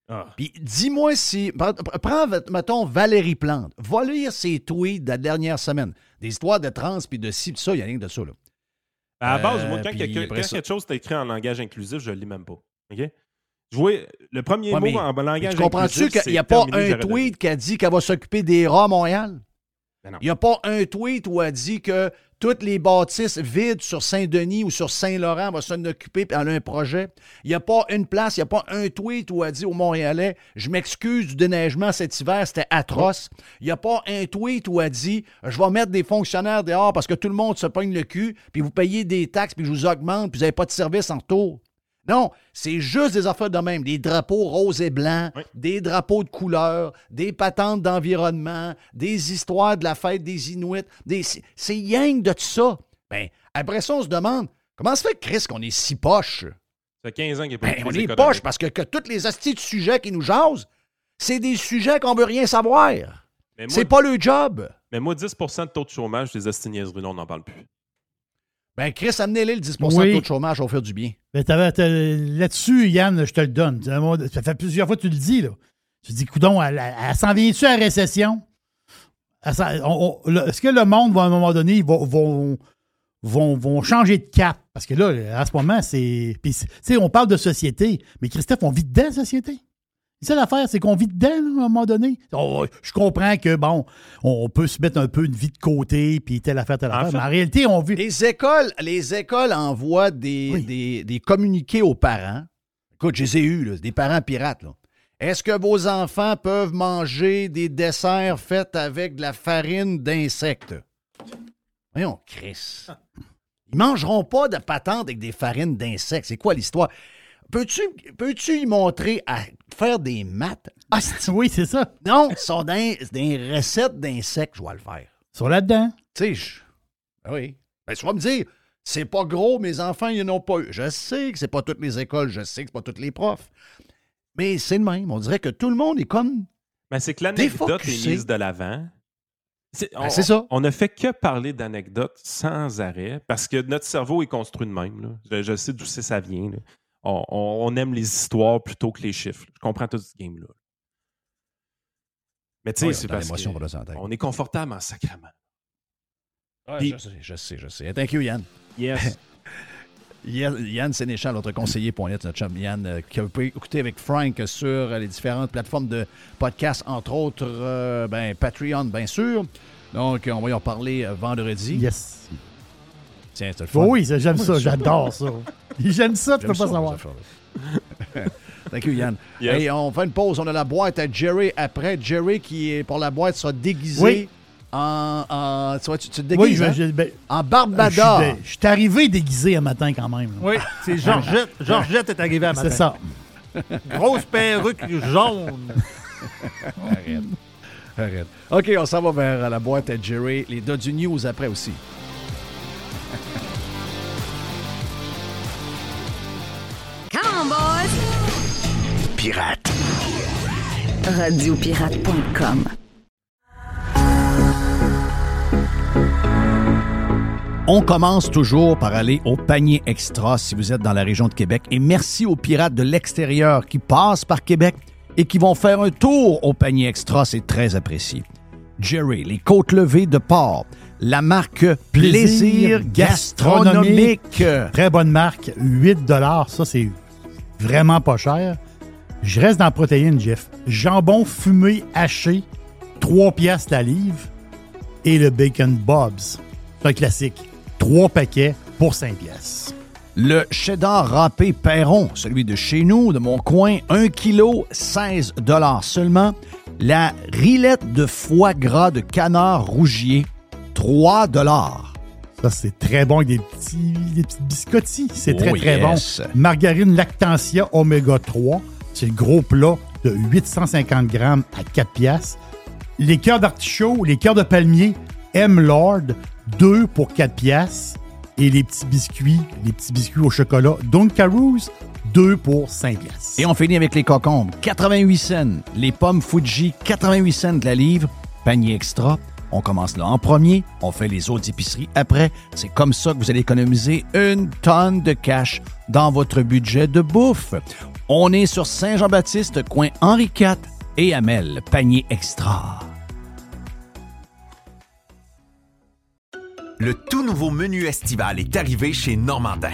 Ah.
Puis dis-moi si. pre- Prends, mettons, Valérie Plante. Va lire ses tweets de la dernière semaine. Des histoires de trans puis de ci, pis ça, il n'y a rien de ça. Là.
À la base,
Euh,
moi, quand,
puis
quelque, quand chose est écrit en langage inclusif, je le lis même pas. OK? Je vois, le premier
Ouais,
mot
mais-
en langage
tu comprends-tu
inclusif,
qu'il n'y a pas
terminé,
un tweet qui a dit qu'elle va s'occuper des rats à Montréal?
Ben.
Il n'y a pas un tweet où elle dit que toutes les bâtisses vides sur Saint-Denis ou sur Saint-Laurent vont s'en occuper et elle a un projet. Il n'y a pas une place, il n'y a pas un tweet où elle dit aux Montréalais Je m'excuse du déneigement cet hiver, c'était atroce. Il n'y a pas un tweet où elle dit Je vais mettre des fonctionnaires dehors parce que tout le monde se pogne le cul, puis vous payez des taxes, puis je vous augmente, puis vous n'avez pas de service en retour. Non, c'est juste des affaires de même. Des drapeaux roses et blancs,
Oui.
des drapeaux de couleur, des patentes d'environnement, des histoires de la fête des Inuits. Des... c'est- yang de tout ça. Ben, après ça, on se demande comment se fait, Chris, qu'on est si poche?
Ça fait 15 ans qu'il n'y a pas
Ben, on est poche parce que, que toutes les hosties de sujets qui nous jasent, c'est des sujets qu'on veut rien savoir. C'est pas le job.
mais moi, 10% de taux de chômage, les astiniaiseries, là, on n'en parle plus.
Ben, Chris, amenez-les le 10
Oui.
de taux de chômage, va faire du bien.
Ben, Là-dessus, Yann, je te le donne. Ça fait plusieurs fois que tu le dis. Là. Tu dis, coudon, elle, elle- elle s'en vient-tu à la récession? On- on- Est-ce que le monde, va, à un moment donné, ils vont, vont, vont, vont changer de cap? Parce que là, en ce moment, c'est. Tu sais, on parle de société, mais Christophe, on vit dedans, la société. C'est ça l'affaire, c'est qu'on vit dedans, là, à un moment donné. On- je comprends que, bon, on peut se mettre un peu une vie de côté, puis telle affaire, telle
En
affaire.
fait-
mais en réalité, on vit.
Les écoles, les écoles envoient des,
Oui.
des, des communiqués aux parents. Écoute, je les ai eus, là, des parents pirates. là. Est-ce que vos enfants peuvent manger des desserts faits avec de la farine d'insectes? Voyons, Chris. Ils mangeront pas de patentes avec des farines d'insectes. C'est quoi l'histoire? Peux-tu peux-tu y montrer à faire des maths? Ah,
Oui, c'est ça.
non, ce sont des, des recettes d'insectes, je vais le faire.
Ils sont là-dedans.
Tu sais, je- ben oui. Ben, tu vas me dire, c'est pas gros, mes enfants, ils n'ont pas eu. Je sais que c'est pas toutes les écoles, je sais que c'est pas tous les profs. Mais c'est le même. On dirait que tout le monde est comme.
Mais c'est que l'anecdote est mise de l'avant. C'est
Ben,
on-
c'est ça.
On ne fait que parler d'anecdotes sans arrêt parce que notre cerveau est construit de même. là. Je, je sais d'où c'est ça vient. là. On, aime les histoires plutôt que les chiffres. Je comprends tout ce game-là. Mais tu sais,
Oui,
c'est parce que
pour
on est confortable en sacrament.
Ouais,
Puis-
je sais, je sais, je sais. Thank you, Yann.
Yes.
Yann, Sénéchal, notre conseiller.net, notre chum Yann, euh, que vous pouvez écouter avec Frank sur les différentes plateformes de podcast, entre autres euh, ben, Patreon, bien sûr. Donc, on va y en parler euh, vendredi.
Yes.
Tiens, c'est le fun.
Oui, ça, j'aime ça, j'adore ça. J'aime ça, tu peux pas
ça,
savoir.
Thank you, Yann.
Yes.
Hey, on fait une pause. On a la boîte à Jerry après. Jerry, qui est pour la boîte, sera déguisé
Oui.
en, en- Tu, vois, tu, tu te déguises,
je,
hein?
je- ben,
En Barbada.
je suis arrivé déguisé un matin quand même. là.
Oui, c'est Georgette. Georgette est arrivée à matin.
C'est ça.
Grosse perruque jaune.
Arrête. Arrête. OK, on s'en va vers la boîte à Jerry. Les du News après aussi.
Pirate.
Radiopirate.com
On commence toujours par aller au panier extra si vous êtes dans la région de Québec. Et merci aux pirates de l'extérieur qui passent par Québec et qui vont faire un tour au panier extra. C'est très apprécié. Jerry, les côtes levées de porc, la marque Plaisir, gastronomique.
Très bonne marque, 8 Ça, c'est vraiment pas cher. Je reste dans la protéine, Jeff. Jambon fumé haché, 3 piastres la livre. Et le bacon Bob's. C'est un classique. 3 paquets pour 5 pièces.
Le cheddar râpé Perron, celui de chez nous, de mon coin, 1 kg, 16 seulement. La rillette de foie gras de canard rougier, 3
Ça, c'est très bon avec des petits, des petits biscottis. C'est très,
Oh,
très
yes.
bon. Margarine Lactantia Oméga 3. C'est le gros plat de 850 grammes à 4 piastres. Les cœurs d'artichaut, les cœurs de palmier M Lord, 2 pour 4 piastres. Et les petits biscuits, les petits biscuits au chocolat Dunkaroos, 2 pour 5 piastres.
Et on finit avec les cocombes, 88 cents. Les pommes Fuji, 88 cents de la livre. Panier extra. On commence là en premier, on fait les autres épiceries après. C'est comme ça que vous allez économiser une tonne de cash dans votre budget de bouffe. On est sur Saint-Jean-Baptiste, coin Henri IV et Amel, panier extra.
Le tout nouveau menu estival est arrivé chez Normandin.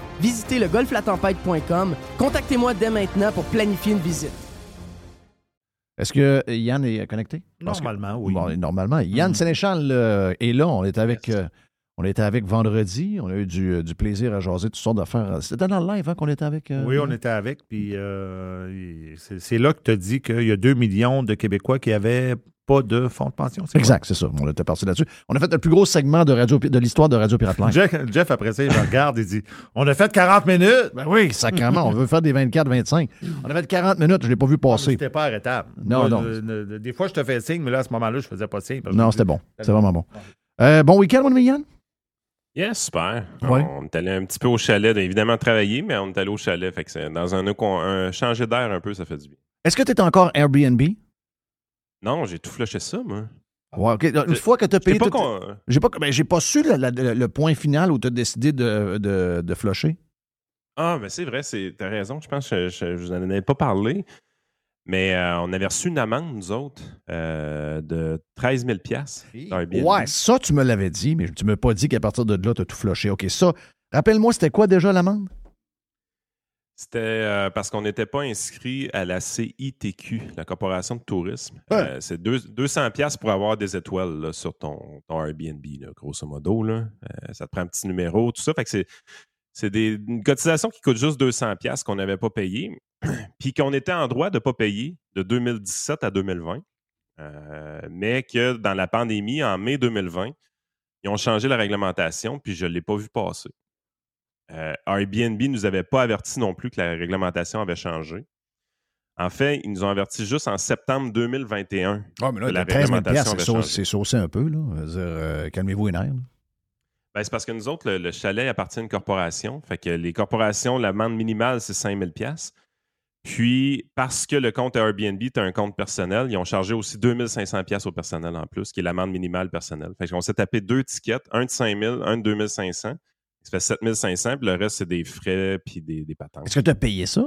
Visitez le golflatempête.com. Contactez-moi dès maintenant pour planifier une visite.
Est-ce que Yann est connecté? Parce que-
Normalement, oui.
Bon, normalement. Yann Sénéchal euh, est là. On était avec, euh, on était avec vendredi. On a eu du, euh, du plaisir à jaser toutes sortes d'affaires. C'était dans le live hein, qu'on était avec. euh,
Oui, on était avec. Puis euh, c'est là que tu as dit qu'il y a 2 millions de Québécois qui n'avaient pas de fonds de pension. c'est
Exact, c'est ça. On était parti là-dessus. On a fait le plus gros segment de, radio, de l'histoire de Radio Pirate? Live.
Jeff, Jeff, après ça, il regarde et dit On a fait 40 minutes.
Ben oui, sacrément. on veut faire des 24-25. On a fait 40 minutes. Je ne l'ai pas vu passer.
C'était pas arrêtable.
Non,
Moi,
non.
le- le- des fois, je te fais signe, mais là, à ce moment-là, je faisais pas signe.
Non, c'était bon. C'était vraiment bon. Euh, bon week-end, mon ami Yann?
Yes, super.
Ouais.
On est allé un petit peu au chalet, évidemment travailler, mais on est allé au chalet. Fait que c'est dans un, un changer d'air un peu, ça fait du bien.
Est-ce que tu es encore Airbnb?
Non, j'ai tout flushé ça, moi.
Ouais. Une fois que tu as payé.
pas
tout-
qu'on-
J'ai pas, ben, j'ai pas su la- la- le, point final où tu as décidé de, de, de flusher.
Ah, ben c'est vrai, c'est, t'as raison. Je pense que je, vous en avais pas parlé. Mais euh, on avait reçu une amende, nous autres, euh, de 13 000 d'Airbnb.
Ouais, ça, tu me l'avais dit, mais tu m'as pas dit qu'à partir de là, tu as tout flushé. OK, ça, rappelle-moi, c'était quoi déjà l'amende?
C'était euh, parce qu'on n'était pas inscrit à la CITQ, la Corporation de tourisme.
Ouais.
Euh, c'est deux- 200 pièces pour avoir des étoiles là, sur ton, ton Airbnb, là, grosso modo. Là. Euh, ça te prend un petit numéro, tout ça. Fait que c'est, c'est des, une cotisation qui coûte juste 200 pièces qu'on n'avait pas payé, puis qu'on était en droit de ne pas payer de 2017 à 2020. Euh, mais que dans la pandémie, en mai 2020, ils ont changé la réglementation, puis je ne l'ai pas vu passer. Euh, Airbnb ne nous avait pas averti non plus que la réglementation avait changé. En fait, ils nous ont averti juste en septembre 2021
Ah, mais
que la
là, 13 000
réglementation avait
saucé,
changé.
c'est saucé un peu. Là. Euh, calmez-vous les nerfs.
Ben, c'est parce que nous autres, le, le chalet appartient à une corporation. Fait que les corporations, l'amende minimale, c'est 5 000 Puis, parce que le compte Airbnb est un compte personnel, ils ont chargé aussi 2500 pièces au personnel en plus, qui est l'amende minimale personnelle. Fait qu'on s'est tapé deux tickets, un de 5000, un de 2500. Ça fait 7500, puis le reste, c'est des frais puis des, des patentes.
Est-ce que tu as payé ça?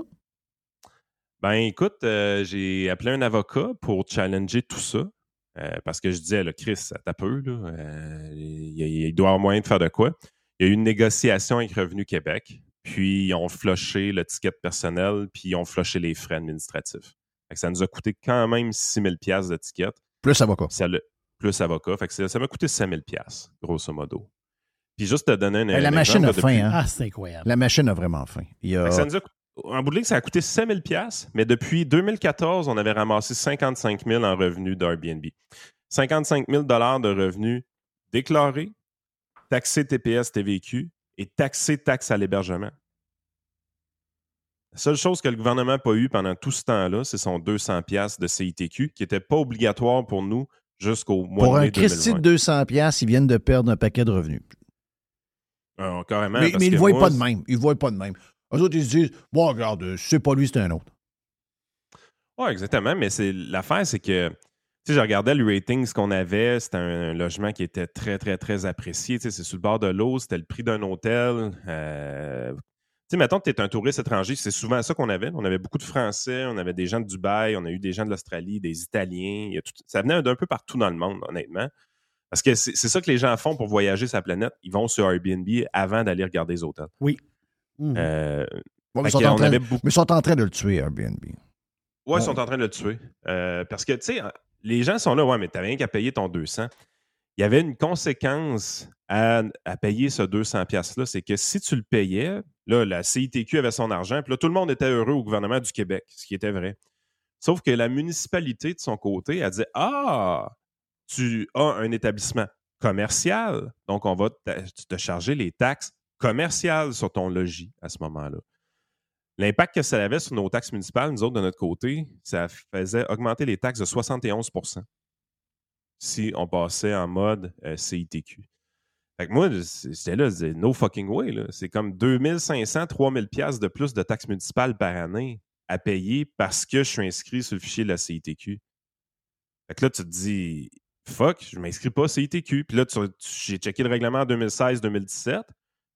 Ben écoute, euh, j'ai appelé un avocat pour challenger tout ça. euh, parce que je disais, là, Chris, ça t'a peu, là. euh, il, il doit avoir moyen de faire de quoi. Il y a eu une négociation avec Revenu Québec, puis ils ont flushé le ticket personnel, puis ils ont flushé les frais administratifs. Fait que ça nous a coûté quand même 6 000 de ticket.
Plus avocat.
Ça le- plus avocat. Fait que ça ça m'a coûté 5 000 grosso modo. Puis juste te donner un,
Eh, la
un
machine
exemple,
a faim,
depuis-
hein?
Ah, c'est incroyable.
La machine a vraiment faim. Il y a-
fait que ça nous a coûté- en bout de ligne, ça a coûté 5 000 mais depuis 2014, on avait ramassé 55 000 en revenus d'Airbnb. 55 000 de revenus déclarés, taxés TPS, TVQ et taxés taxes à l'hébergement. La seule chose que le gouvernement n'a pas eu pendant tout ce temps-là, c'est son 200 de CITQ, qui n'était pas obligatoire pour nous jusqu'au mois
Pour
de mai
un Christy de
2020.
200 pièces, ils viennent de perdre un paquet de revenus.
Carrément.
mais
parce
mais ils ne voient pas de même. Ils ne voient pas de même. Eux autres, ils se disent Bon, regarde, euh, c'est pas lui, c'est un autre.
Oui, exactement. Mais c'est l'affaire, c'est que tu sais, je regardais le rating, ce qu'on avait, c'était un, logement qui était très, très, très apprécié. Tu sais, c'est sur le bord de l'eau, c'était le prix d'un hôtel. Euh, tu sais, mettons que tu es un touriste étranger, c'est souvent ça qu'on avait. On avait beaucoup de Français, on avait des gens de Dubaï, on a eu des gens de l'Australie, des Italiens. Il y a tout- ça venait d'un peu partout dans le monde, honnêtement. Parce que c'est ça que les gens font pour voyager sur la planète. Ils vont sur Airbnb avant d'aller regarder les hôtels.
Oui. Mhm.
Euh,
Ouais, mais ils sont en train-
avait beaucoup-
mais ils sont en train de le tuer, Airbnb.
Ouais, ils sont en train de le tuer. Euh, parce que, tu sais, les gens sont là, ouais, mais t'avais rien qu'à payer ton 200. Il y avait une conséquence à, à payer ce 200 $-là, c'est que si tu le payais, là, la CITQ avait son argent, puis là, tout le monde était heureux au gouvernement du Québec, ce qui était vrai. Sauf que la municipalité, de son côté, a dit Ah, tu as un établissement commercial, donc on va te, charger les taxes commerciales sur ton logis à ce moment-là. L'impact que ça avait sur nos taxes municipales, nous autres, de notre côté, ça faisait augmenter les taxes de 71% si on passait en mode euh, CITQ. Fait que moi, j'étais là, je no fucking way. C'est comme 2500, 3000 pièces de plus de taxes municipales par année à payer parce que je suis inscrit sur le fichier de la CITQ. Fait que là, tu te dis, fuck, je m'inscris pas à CITQ. Puis là, j'ai checké le règlement en 2016-2017.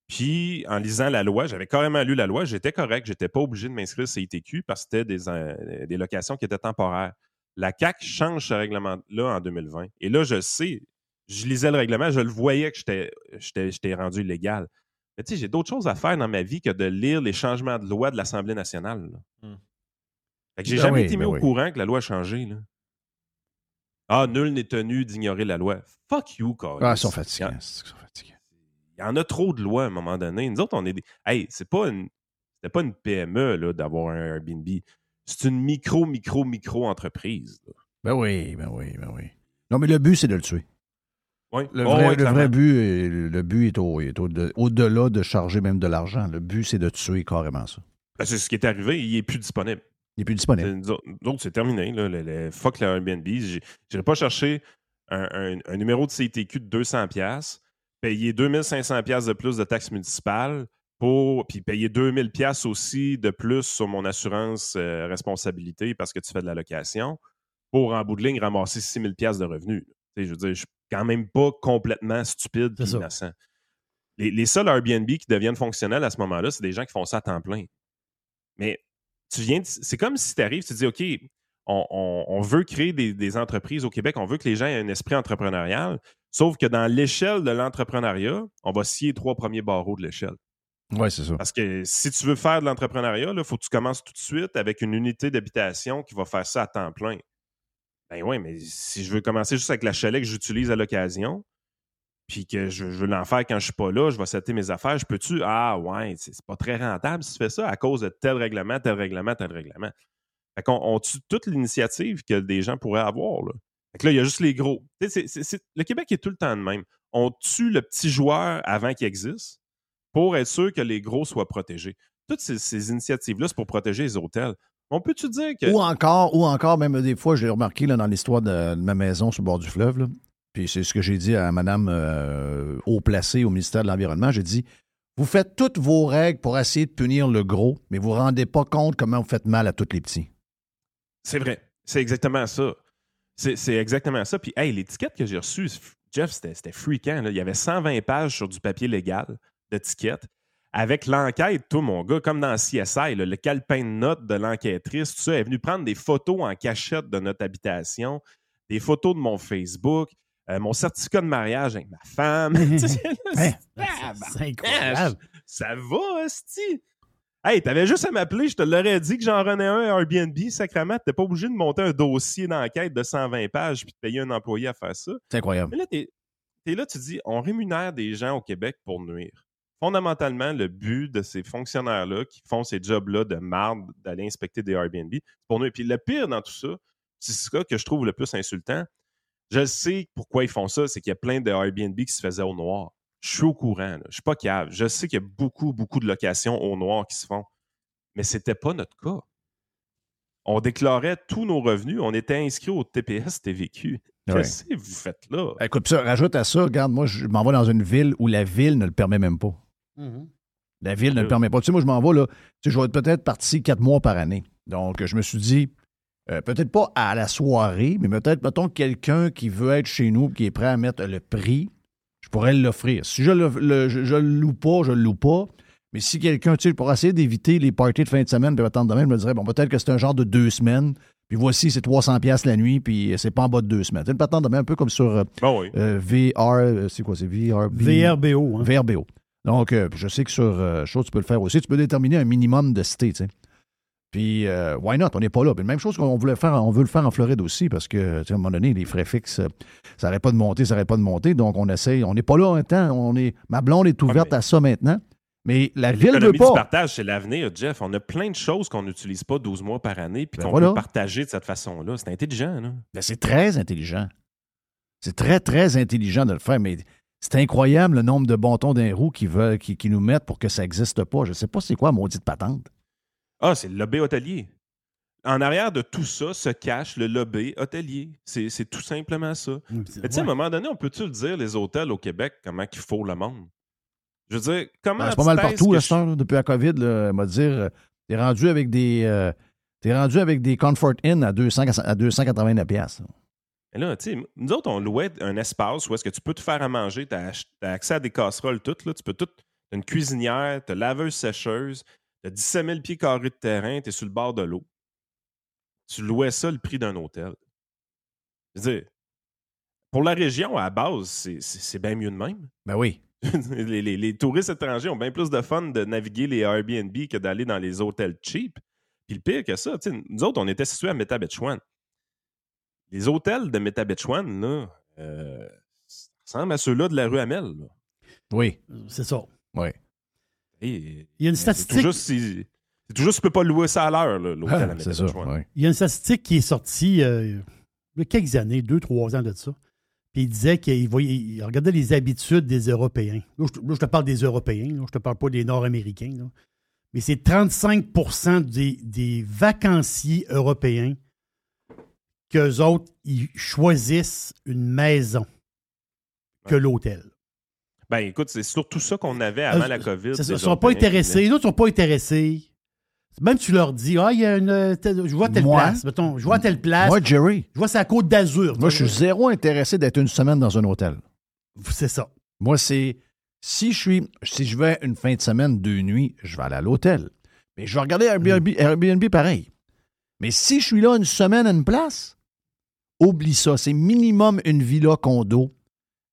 Puis, en lisant la loi, j'avais carrément lu la loi, j'étais correct, j'étais pas obligé de m'inscrire au CITQ parce que c'était des, euh, des locations qui étaient temporaires. La CAC change ce règlement-là en 2020. Et là, je sais, je lisais le règlement, je le voyais que j'étais- rendu illégal. Mais tu sais, j'ai d'autres choses à faire dans ma vie que de lire les changements de loi de l'Assemblée nationale. là.
Hmm.
Fait que j'ai
Ben
jamais
oui,
été mis
ben
au
oui.
courant que la loi a changé. Là. Ah, nul n'est tenu d'ignorer la loi. Fuck you, Carlis.
Ah, ils sont fatigants. Ils sont fatigants.
Il y en a trop de lois à un moment donné. Nous autres, on est des. Hey, c'est pas une. C'était pas une PME là, d'avoir un Airbnb. C'est une micro, micro, micro entreprise. là.
Ben oui, ben oui, ben oui. Non, mais le but, c'est de le tuer.
Oui.
Le
Oh,
vrai,
ouais,
le
clairement.
vrai but, est- le but est, au- est au- de- au-delà de charger même de l'argent. Le but, c'est de tuer carrément ça.
Ben, c'est ce qui est arrivé. Il est plus disponible.
Il n'est plus disponible.
Autres, c'est terminé. Là, le, le- fuck le Airbnb. J'ai- J'irai pas chercher un, un- un numéro de CTQ de 200$, payer 2500$ de plus de taxes municipales, pour, puis payer 2000$ aussi de plus sur mon assurance euh, responsabilité parce que tu fais de la location, pour en bout de ligne ramasser 6000$ de revenus. Je veux dire, je suis quand même pas complètement stupide et innocent. Les, les seuls Airbnb qui deviennent fonctionnels à ce moment-là, c'est des gens qui font ça à temps plein. Mais tu viens, de- c'est comme si tu arrives, tu te dis, OK, on, on- on veut créer des, des entreprises au Québec, on veut que les gens aient un esprit entrepreneurial, sauf que dans l'échelle de l'entrepreneuriat, on va scier les trois premiers barreaux de l'échelle.
Oui, c'est ça.
Parce que si tu veux faire de l'entrepreneuriat, il faut que tu commences tout de suite avec une unité d'habitation qui va faire ça à temps plein. Ben oui, mais si je veux commencer juste avec la chalet que j'utilise à l'occasion, puis que je, veux l'en faire quand je suis pas là, je vais setter mes affaires, je peux-tu? Ah ouais, c'est pas très rentable si tu fais ça à cause de tel règlement, tel règlement, tel règlement. Fait qu'on on tue toute l'initiative que des gens pourraient avoir. Là. Fait que là, il y a juste les gros. Le Québec est tout le temps de même. On tue le petit joueur avant qu'il existe pour être sûr que les gros soient protégés. Toutes ces, initiatives-là, c'est pour protéger les hôtels. On peut-tu dire que.
Ou encore, ou encore, même des fois, je l'ai remarqué dans l'histoire de, de ma maison sur le bord du fleuve. là. Puis c'est ce que j'ai dit à Mme haut placée au ministère de l'Environnement. J'ai dit Vous faites toutes vos règles pour essayer de punir le gros, mais vous ne vous rendez pas compte comment vous faites mal à tous les petits.
C'est vrai. C'est exactement ça. C'est exactement ça. Puis, hey, l'étiquette que j'ai reçue, Jeff, c'était freakant. Il y avait 120 pages sur du papier légal d'étiquette. Avec l'enquête, tout mon gars, comme dans CSI, le calepin de notes de l'enquêtrice, tout ça, elle est venue prendre des photos en cachette de notre habitation, des photos de mon Facebook, euh, mon certificat de mariage avec ma femme.
c'est incroyable.
Ça va, Asti. Hey, t'avais juste à m'appeler, je te l'aurais dit que j'en renais un à Airbnb, sacrément. T'es pas obligé de monter un dossier d'enquête de 120 pages puis de payer un employé à faire ça.
C'est incroyable.
Mais là, t'es es là, tu dis, on rémunère des gens au Québec pour nuire. Fondamentalement, le but de ces fonctionnaires-là qui font ces jobs-là de marde d'aller inspecter des Airbnb, c'est pour nuire. Puis le pire dans tout ça, c'est ça que je trouve le plus insultant. Je sais pourquoi ils font ça, c'est qu'il y a plein de Airbnb qui se faisaient au noir. Je suis au courant, je suis pas cave. Je sais qu'il y a beaucoup, beaucoup de locations au noir qui se font. Mais c'était pas notre cas. On déclarait tous nos revenus, on était inscrit au TPS TVQ. Qu'est-ce que vous faites là?
Écoute, ça, rajoute à ça, regarde, moi, je m'en vais dans une ville où la ville ne le permet même pas. Mm-hmm. La ville ne le permet pas. Tu sais, moi, je m'en vais là. Tu sais, je vais être peut-être parti quatre mois par année. Donc, je me suis dit, euh, peut-être pas à la soirée, mais peut-être, mettons, quelqu'un qui veut être chez nous, qui est prêt à mettre le prix, je pourrais l'offrir. Si je le, je, le loue pas, je le loue pas. Mais si quelqu'un, tu sais, pour essayer d'éviter les parties de fin de semaine, puis attendre demain, je me dirais, bon, peut-être que c'est un genre de deux semaines, puis voici, c'est 300 pièces la nuit, puis c'est pas en bas de deux semaines. Tu sais, attendre demain un peu comme sur euh,
oh
euh, VR, c'est quoi, c'est VR,
VRBO. Hein?
VRBO. Donc, je sais que sur chose, tu peux le faire aussi. Tu peux déterminer un minimum de cité, tu sais. Puis, euh, why not? On n'est pas là. Puis, même chose qu'on voulait faire, on veut le faire en Floride aussi parce que, à un moment donné, les frais fixes, euh, ça n'arrête pas de monter, ça n'arrête pas de monter. Donc, on essaye. On n'est pas là un temps. On est, ma blonde est ouverte à ça maintenant. Mais la ville ne veut pas.
du partage, c'est l'avenir, Jeff. On a plein de choses qu'on n'utilise pas 12 mois par année puis ben qu'on peut partager de cette façon-là. C'est intelligent, là.
Ben, c'est très intelligent. C'est très, très intelligent de le faire, mais c'est incroyable le nombre de bâtons d'un roue qui, veulent, qui, qui, nous mettent pour que ça n'existe pas. Je ne sais pas c'est quoi, maudite patente.
Ah, c'est le lobby hôtelier. En arrière de tout ça se cache le lobby hôtelier. C'est tout simplement ça. Mais tu sais, à un moment donné, on peut-tu le dire, les hôtels au Québec, comment qu'il faut le monde? Je veux dire, comment.
Ben, c'est pas mal partout, là, depuis la COVID, là, m'a dire, euh, t'es rendu avec des. Euh, t'es rendu avec des Comfort Inn à, 200, à 289 pièces.
Mais là, tu sais, nous autres, on louait un espace où est-ce que tu peux te faire à manger, tu as, accès à des casseroles toutes, là, tu peux tout, une cuisinière, tu as laveuse sécheuse, tu as 17 000 pieds carrés de terrain, tu es sur le bord de l'eau. Tu louais ça le prix d'un hôtel. Je veux dire, pour la région, à la base, c'est bien mieux de même.
Ben oui.
les, touristes étrangers ont bien plus de fun de naviguer les Airbnb que d'aller dans les hôtels cheap. Puis le pire que ça, nous autres, on était situés à Metabetchwan. Les hôtels de Metabetchwan, là, euh, ressemblent à ceux-là de la rue Amel.
Oui.
C'est ça.
Oui.
Il y a une statistique. C'est
toujours, si tu peux pas louer ça à l'heure, l'hôtel
ah.
Il y a une statistique qui est sortie euh, il y a quelques années, deux, trois ans de ça. Puis il disait qu'il regardait les habitudes des Européens. Là, je, te parle des Européens, là, je te parle pas des Nord-Américains. Mais c'est 35 des, des vacanciers européens qu'eux autres, ils choisissent une maison que l'hôtel.
Ben écoute, c'est surtout ça qu'on avait avant
euh,
la COVID.
Ils ne sont pas intéressés. Les autres ne sont pas intéressés. Même tu leur dis, ah, il y a une. Je vois telle place. Mettons, je vois telle place.
Moi, Jerry.
Je vois c'est la côte d'Azur.
Moi, je suis zéro intéressé d'être une semaine dans un hôtel.
C'est ça.
Moi, c'est. Si je suis. Si je vais une fin de semaine, deux nuits, je vais aller à l'hôtel. Mais je vais regarder Airbnb, mm. Airbnb pareil. Mais si je suis là une semaine à une place, oublie ça. C'est minimum une villa condo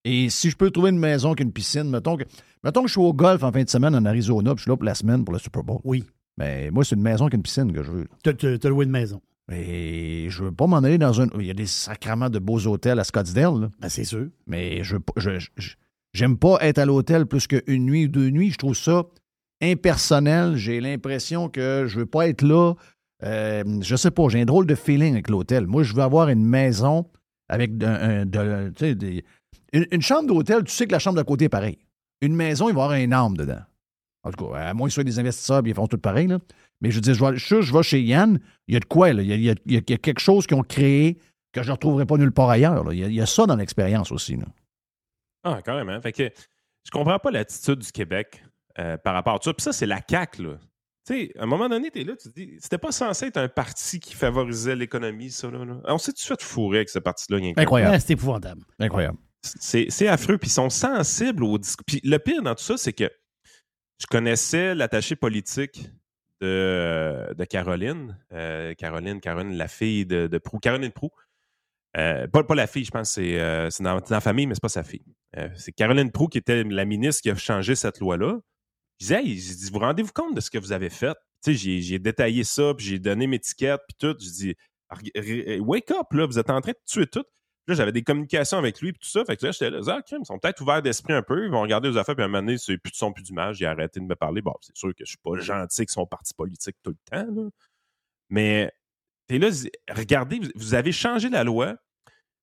et si je peux trouver une maison qui a une piscine, mettons que, mettons que je suis au golf en fin de semaine en Arizona, puis je suis là pour la semaine pour le Super Bowl.
Oui.
Mais moi, c'est une maison qui a une piscine que je veux.
Tu as loué une maison.
Et je veux pas m'en aller dans un. Il y a des sacrements de beaux hôtels à Scottsdale.
Ben, c'est sûr.
Mais je j'aime pas être à l'hôtel plus qu'une nuit ou deux nuits. Je trouve ça impersonnel. J'ai l'impression que je veux pas être là. Euh, je sais pas, j'ai un drôle de feeling avec l'hôtel. Moi, je veux avoir une maison avec un, de, des, une, chambre d'hôtel, tu sais que la chambre d'à côté est pareille. Une maison, il va y avoir un arme dedans. En tout cas, à moins que ce soit des investisseurs, ils font tout pareil. Là. Mais je veux dire, je vais, je, vais chez Yann, il y a de quoi, là. Il, y a, il, y a, quelque chose qu'ils ont créé que je ne retrouverai pas nulle part ailleurs. Il, y a, ça dans l'expérience aussi. Là.
Ah, carrément. Fait que je comprends pas l'attitude du Québec euh, par rapport à ça. Puis ça, c'est la CAQ, là. Tu sais, à un moment donné, tu es là, tu te dis, c'était pas censé être un parti qui favorisait l'économie, ça, là. là. On s'est tout de suite fourré avec ce parti-là.
Incroyable.
Ouais, c'est épouvantable.
Incroyable.
C'est affreux. Puis ils sont sensibles au discours. Puis le pire dans tout ça, c'est que je connaissais l'attaché politique de, Caroline. Euh, Caroline, Caroline, la fille de, de Prou. Caroline Prou. Euh, pas, pas la fille, je pense, c'est euh, c'est dans, la famille, mais c'est pas sa fille. C'est Caroline Prou qui était la ministre qui a changé cette loi-là. Je disais, hey, vous rendez-vous compte de ce que vous avez fait? J'ai- détaillé ça, puis j'ai donné mes étiquettes, puis tout. Je dis, wake up, là, vous êtes en train de tuer tout. Là, j'avais des communications avec lui, puis tout ça. Fait que là, j'étais là, ah, ils sont peut-être ouverts d'esprit un peu. Ils vont regarder les affaires, puis à un moment donné, c'est plus de son, plus d'image. J'ai arrêté de me parler. Bon, c'est sûr que je suis pas gentil avec son parti politique tout le temps, là. Mais, là, regardez, vous- avez changé la loi.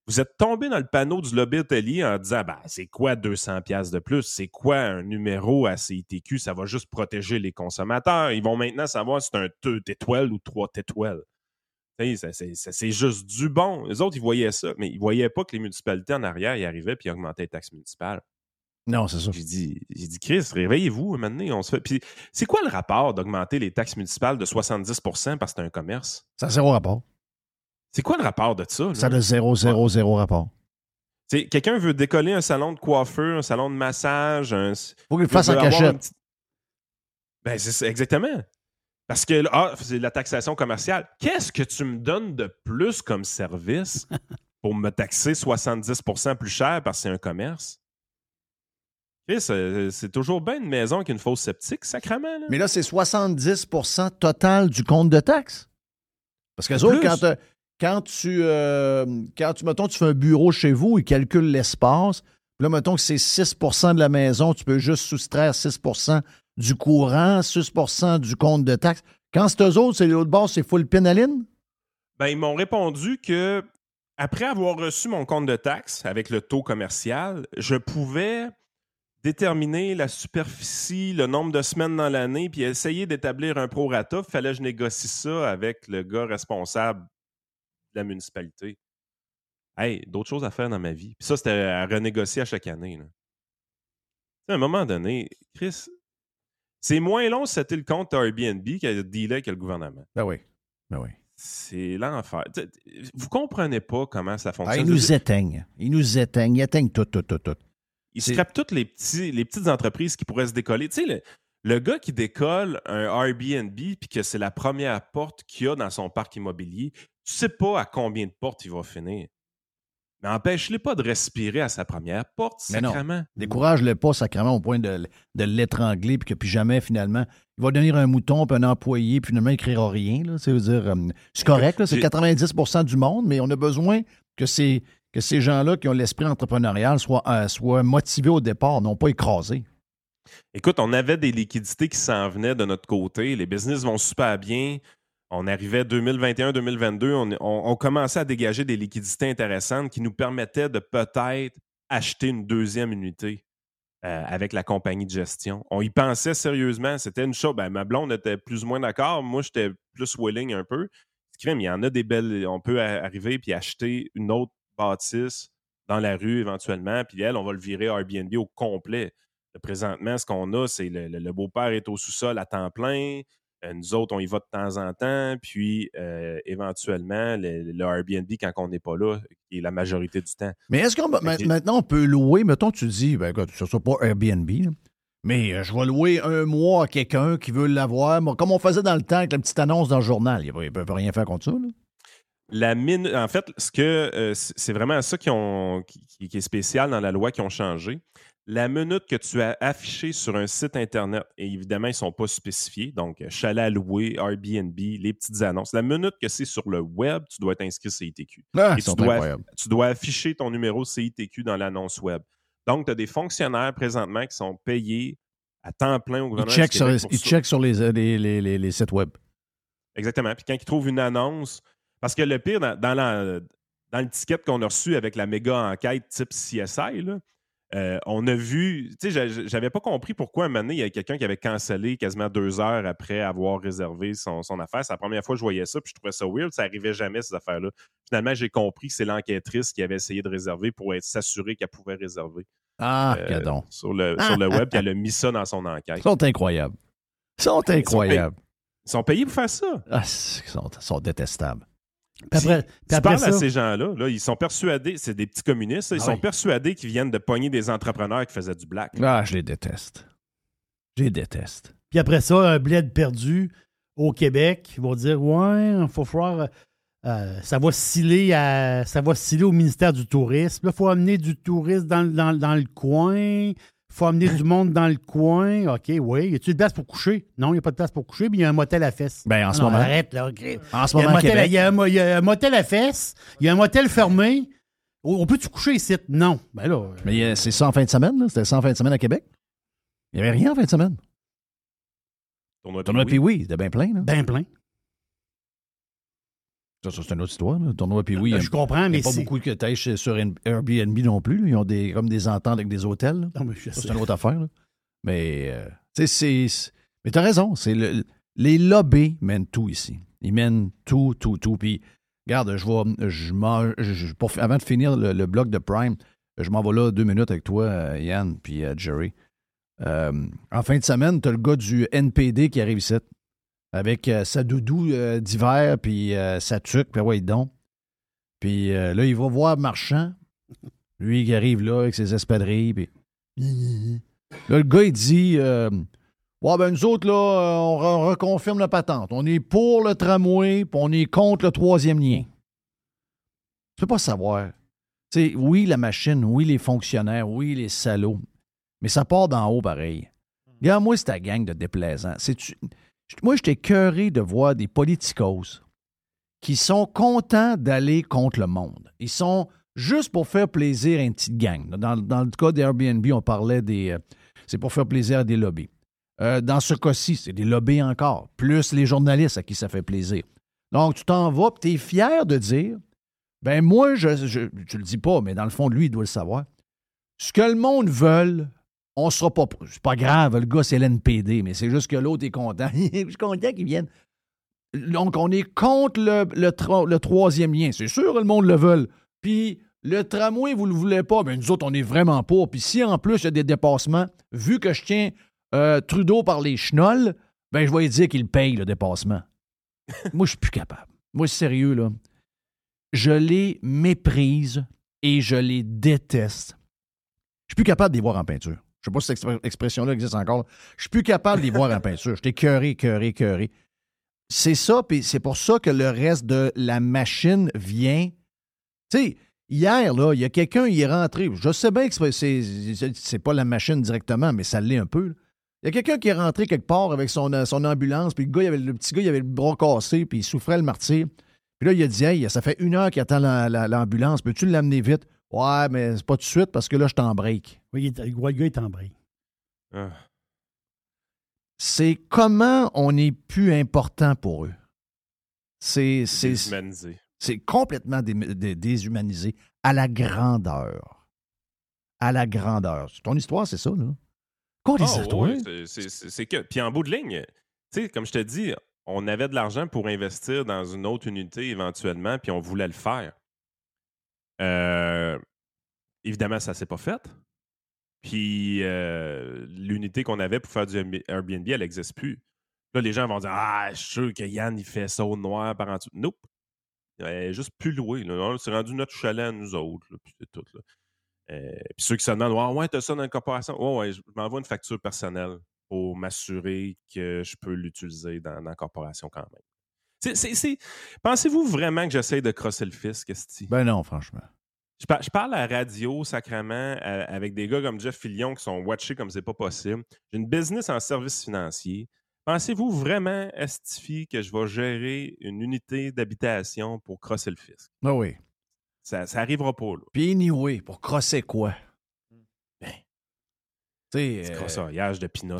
Vous êtes tombé dans le panneau du lobby hôtelier en disant, ben, c'est quoi 200 pièces de plus? C'est quoi un numéro à CITQ? Ça va juste protéger les consommateurs. Ils vont maintenant savoir si c'est un 2 étoiles ou 3 étoiles. C'est- juste du bon. Les autres, ils voyaient ça, mais ils voyaient pas que les municipalités en arrière, ils arrivaient puis ils augmentaient les taxes municipales.
Non, c'est ça.
J'ai dit, j'ai dit, Chris, réveillez-vous, maintenant, on se fait. Puis, c'est quoi le rapport d'augmenter les taxes municipales de 70% parce que c'est un commerce?
Ça a zéro rapport.
C'est quoi le rapport de ça? là?
Ça a zéro, zéro, zéro rapport.
Quelqu'un veut décoller un salon de coiffeur, un salon de massage. Un...
Faut qu'il fasse en cachette.
petit- Ben, c'est exactement. Parce que, ah, c'est la taxation commerciale. Qu'est-ce que tu me donnes de plus comme service pour me taxer 70% plus cher parce que c'est un commerce? Euh, c'est toujours bien une maison qui a une fausse sceptique, sacrément. Là.
Mais là, c'est 70% total du compte de taxes. Parce que autres, quand, euh, quand tu, euh, quand tu, mettons, tu fais un bureau chez vous, ils calculent l'espace. Là, mettons que c'est 6% de la maison, tu peux juste soustraire 6 du courant, 6 du compte de taxes. Quand c'est eux autres, c'est l'autre bord, c'est full pénaline?
Ben, ils m'ont répondu que après avoir reçu mon compte de taxe avec le taux commercial, je pouvais déterminer la superficie, le nombre de semaines dans l'année, puis essayer d'établir un prorata. Fallait que je négocie ça avec le gars responsable de la municipalité. Hey, d'autres choses à faire dans ma vie. Puis ça, c'était à renégocier à chaque année. à un moment donné, Chris, c'est moins long si c'était le compte Airbnb qu'à dealer avec le gouvernement.
Ben oui. Ben oui.
C'est l'enfer. Vous comprenez pas comment ça
Ah,
fonctionne.
ils nous éteignent. Ils nous éteignent. Ils éteignent tout, tout, tout, tout.
Ils scrapent toutes les, petits, les petites entreprises qui pourraient se décoller. Tu sais, le, le gars qui décolle un Airbnb puis que c'est la première porte qu'il a dans son parc immobilier, tu sais pas à combien de portes il va finir. Mais empêche-les pas de respirer à sa première porte, sacrément.
Décourage-le pas sacrément au point de, de l'étrangler, puis que plus jamais, finalement, il va devenir un mouton, puis un employé, puis finalement, il ne créera rien. Euh, c'est correct, c'est
j'ai-
90% du monde, mais on a besoin que ces, que ces gens-là qui ont l'esprit entrepreneurial soient, euh, soient motivés au départ, non pas écrasés.
Écoute, on avait des liquidités qui s'en venaient de notre côté. Les business vont super bien. On arrivait 2021-2022, on, commençait à dégager des liquidités intéressantes qui nous permettaient de peut-être acheter une deuxième unité euh, avec la compagnie de gestion. On y pensait sérieusement. C'était une chose. Ben, ma blonde était plus ou moins d'accord. Moi, j'étais plus willing un peu. Ce il y en a des belles. On peut arriver puis acheter une autre bâtisse dans la rue éventuellement. Puis elle, on va le virer Airbnb au complet. Présentement, ce qu'on a, c'est le beau-père est au sous-sol à temps plein. Euh, nous autres, on y va de temps en temps. Puis, euh, éventuellement, le, le Airbnb, quand on n'est pas là, qui est la majorité du temps.
Mais est-ce qu'on maintenant on peut louer, mettons, tu dis, ben écoute, ce soit pas Airbnb, là, mais euh, je vais louer un mois à quelqu'un qui veut l'avoir, comme on faisait dans le temps avec la petite annonce dans le journal. Il ne peut rien faire contre ça. là.
La minu- en fait, ce que euh, c'est vraiment ça qui, ont, qui, qui- qui est spécial dans la loi qui ont changé. La minute que tu as affiché sur un site Internet, et évidemment, ils ne sont pas spécifiés, donc euh, chalet à louer, Airbnb, les petites annonces. La minute que c'est sur le web, tu dois être inscrit CITQ.
Ah,
Et tu dois, tu dois afficher ton numéro CITQ dans l'annonce web. Donc, tu as des fonctionnaires présentement qui sont payés à temps plein au
Ils
gouvernement.
checkent sur, ils checkent sur les, euh, les, les- les- les sites web.
Exactement. Puis quand ils trouvent une annonce, parce que le pire, dans, dans la- dans le ticket qu'on a reçu avec la méga enquête type CSI, là, euh, on a vu, tu sais, j'a- j'avais pas compris pourquoi un moment donné, il y avait quelqu'un qui avait cancellé quasiment deux heures après avoir réservé son, son affaire. C'est la première fois que je voyais ça, puis je trouvais ça weird. Ça arrivait jamais, ces affaires-là. Finalement, j'ai compris que c'est l'enquêtrice qui avait essayé de réserver pour être s'assurer qu'elle pouvait réserver.
Ah,
euh,
cadon.
sur, le, sur le web, puis elle a mis ça dans son enquête.
Ils sont incroyables. Ils sont incroyables.
Ils sont payés pour faire ça.
Ah, ils sont, ils sont détestables.
Puis après, puis
Tu
après
parles à ces gens-là, là, ils sont persuadés, c'est des petits communistes, là, ils
Ah
sont
oui.
persuadés qu'ils viennent de pogner des entrepreneurs qui faisaient du black.
Ah, je les déteste. Je les déteste.
puis après ça, un bled perdu au Québec, ils vont dire Ouais, il faut falloir. euh, ça va sciller à, ça va sciller au ministère du Tourisme. Là, il faut amener du tourisme dans le coin. Il faut amener du monde dans le coin. OK, oui. Y a-t-il de place pour coucher? Non, il n'y a pas de place pour coucher, mais il y a un motel à fesses.
Ben, en ce
Non,
moment.
Arrête, là. OK.
En ce moment.
Il y, a un mo- il y a un motel à fesses, il y a un motel fermé. On on peut-tu coucher ici? Non. Ben là. euh,
Mais euh, c'est ça en fin de semaine, là? C'était ça en fin de semaine à Québec? Il n'y avait rien en fin de semaine.
Tournoi
Tournoi
Pee-wee.
Pee-Wee, c'était bien plein, là.
Ben plein.
Ça, ça, c'est une autre histoire, là. Tournoi y a-
Ben, je comprends,
il y a pas beaucoup que tu sur Airbnb non plus. là. Ils ont des, comme des ententes avec des hôtels. là.
Non, mais je
Ça,
sais.
c'est une autre affaire. là. Mais, euh, tu sais, c'est-. Mais t'as raison. C'est le- les lobbies mènent tout ici. Ils mènent tout, tout, tout. Puis, regarde, je vais. Je m'en- je- pour- avant de finir le, le bloc de Prime, je m'en vais là deux minutes avec toi, euh, Yann, puis euh, Jerry. Euh, en fin de semaine, t'as le gars du NPD qui arrive ici. Avec euh, sa doudou euh, d'hiver, puis euh, sa tuque, puis ouais, donc. Puis là, il va voir Marchand. Lui qui arrive là avec ses espadrilles, puis. Là, le gars, il dit Ouais, ben nous autres, là, on, re- on reconfirme la patente. On est pour le tramway, puis on est contre le troisième lien. Tu peux pas savoir. Tu sais, oui, la machine, oui, les fonctionnaires, oui, les salauds. Mais ça part d'en haut pareil. Regarde, moi, c'est ta gang de déplaisants. C'est-tu- Moi, j'étais cœuré de voir des politicos qui sont contents d'aller contre le monde. Ils sont juste pour faire plaisir à une petite gang. Dans, le cas d'Airbnb, on parlait des. euh, c'est pour faire plaisir à des lobbies. Euh, dans ce cas-ci, c'est des lobbies encore, plus les journalistes à qui ça fait plaisir. Donc, tu t'en vas, tu es fier de dire ben moi, je, je le dis pas, mais dans le fond lui, il doit le savoir. Ce que le monde veut, on sera pas. C'est pas grave, le gars, c'est l'NPD, mais c'est juste que l'autre est content. je suis content qu'il vienne. Donc, on est contre le, le, troisième lien. C'est sûr, le monde le veut. Puis, le tramway, vous le voulez pas, mais nous autres, on est vraiment pas. Puis, si en plus, il y a des dépassements, vu que je tiens euh, Trudeau par les chenolles, ben, je vais lui dire qu'il paye le dépassement. Moi, je suis plus capable. Moi, sérieux, là. Je les méprise et je les déteste. Je suis plus capable de les voir en peinture. Je sais pas si cette expr- expression-là existe encore. Je suis plus capable les voir en peinture. J'étais cœuré, cœuré, cœuré. C'est ça, puis c'est pour ça que le reste de la machine vient. Tu sais, hier, il y a quelqu'un, il est rentré. Je sais bien que c'est- pas la machine directement, mais ça l'est un peu. Il y a quelqu'un qui est rentré quelque part avec son, euh, son ambulance, puis le, gars, le petit gars, il avait le bras cassé, puis il souffrait le martyr. Puis là, il a dit Hey, ça fait une heure qu'il attend la- la- l'ambulance, peux-tu l'amener vite? Ouais, mais c'est pas tout de suite parce que là, je t'en break.
Oui, il est- le gars est en break.
Ah.
C'est comment on est plus important pour eux? C'est c'est-
Déshumanisé.
c'est complètement dé- dé- déshumanisé à la grandeur. À la grandeur. Ton histoire, c'est ça, là? Quoi, les histoires?
ouais, c'est- que. Puis en bout de ligne, tu sais, comme je te dis, on avait de l'argent pour investir dans une autre unité éventuellement, puis on voulait le faire. Euh, évidemment, ça s'est pas fait. Puis euh, l'unité qu'on avait pour faire du Airbnb, elle n'existe plus. Là, les gens vont dire Ah, je suis sûr que Yann, il fait ça au noir par en dessous. Nope. Elle est juste plus louée. C'est rendu notre chalet à nous autres. là, puis tout. Euh, puis ceux qui se demandent Ouais, ouais, t'as ça dans la corporation. Ouais, ouais, je m'envoie une facture personnelle pour m'assurer que je peux l'utiliser dans, dans la corporation quand même. Pensez-vous vraiment que j'essaie de crosser le fisc, Esti?
Ben non, franchement.
Je, par- je parle à la radio sacrément euh, avec des gars comme Jeff Fillion qui sont watchés comme c'est pas possible. J'ai une business en services financiers. Pensez-vous vraiment, Estifi, que je vais gérer une unité d'habitation pour crosser le fisc?
Ah oui.
Ça, ça arrivera pas, là.
Puis anyway, pour crosser quoi?
Ben.
Tu sais,
C'est
euh,
crossaillage de pinot.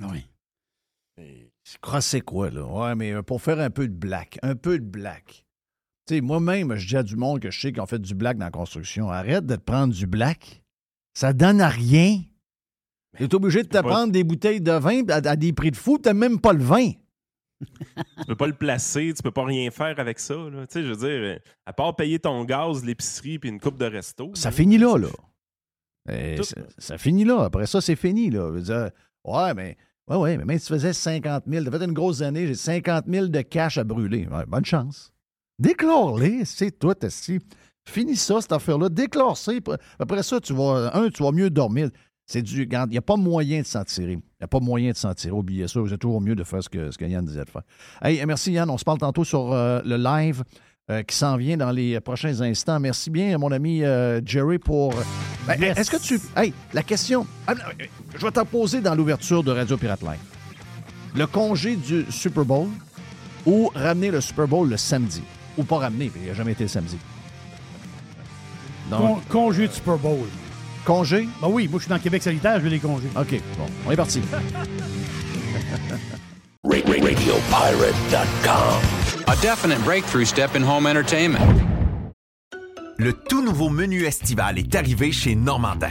Oui.
crosser quoi, là? Ouais, mais euh, pour faire un peu de black. Un peu de black. Moi-même, je dis à du monde que je sais qu'ils ont fait du black dans la construction. Arrête de te prendre du black. Ça donne à rien. Tu es obligé de te prendre des bouteilles de vin à, à des prix de fou. Tu même pas le vin.
Tu peux pas le placer, tu peux pas rien faire avec ça. Là. Tu sais, je veux dire, euh, à part payer ton gaz, l'épicerie puis une coupe de resto.
Ça finit là, là. ça, finit là. Après ça, c'est fini. Là. Je veux dire, ouais, mais, ouais, ouais, mais même si tu faisais 50 000, tu fait une grosse année, j'ai 50 000 de cash à brûler. bonne chance. Déclare-les, c'est tout. Finis ça, cette affaire-là. Déclare ça. Après ça, tu vas, un, tu vas mieux dormir. C'est du. Il n'y a pas moyen de s'en tirer. Il n'y a pas moyen de s'en tirer. Oubliez ça. C'est toujours mieux de faire ce que, ce que Yann disait de faire. Hey, merci Yann. On se parle tantôt sur euh, le live. Euh, qui s'en vient dans les prochains instants. Merci bien, mon ami euh, Jerry, pour. Ben, est-ce que tu. Hey, la question. Ah, je vais t'en poser dans l'ouverture de Radio Pirate Live. Le congé du Super Bowl ou ramener le Super Bowl le samedi? Ou pas ramener, il n'a jamais été le samedi.
congé du Super Bowl.
Congé?
Ben oui, moi je suis dans Québec solitaire, je veux les congés.
OK, bon, on est parti.
RadioPirate.com A definite breakthrough step in home entertainment.
Le tout nouveau menu estival est arrivé chez Normandin.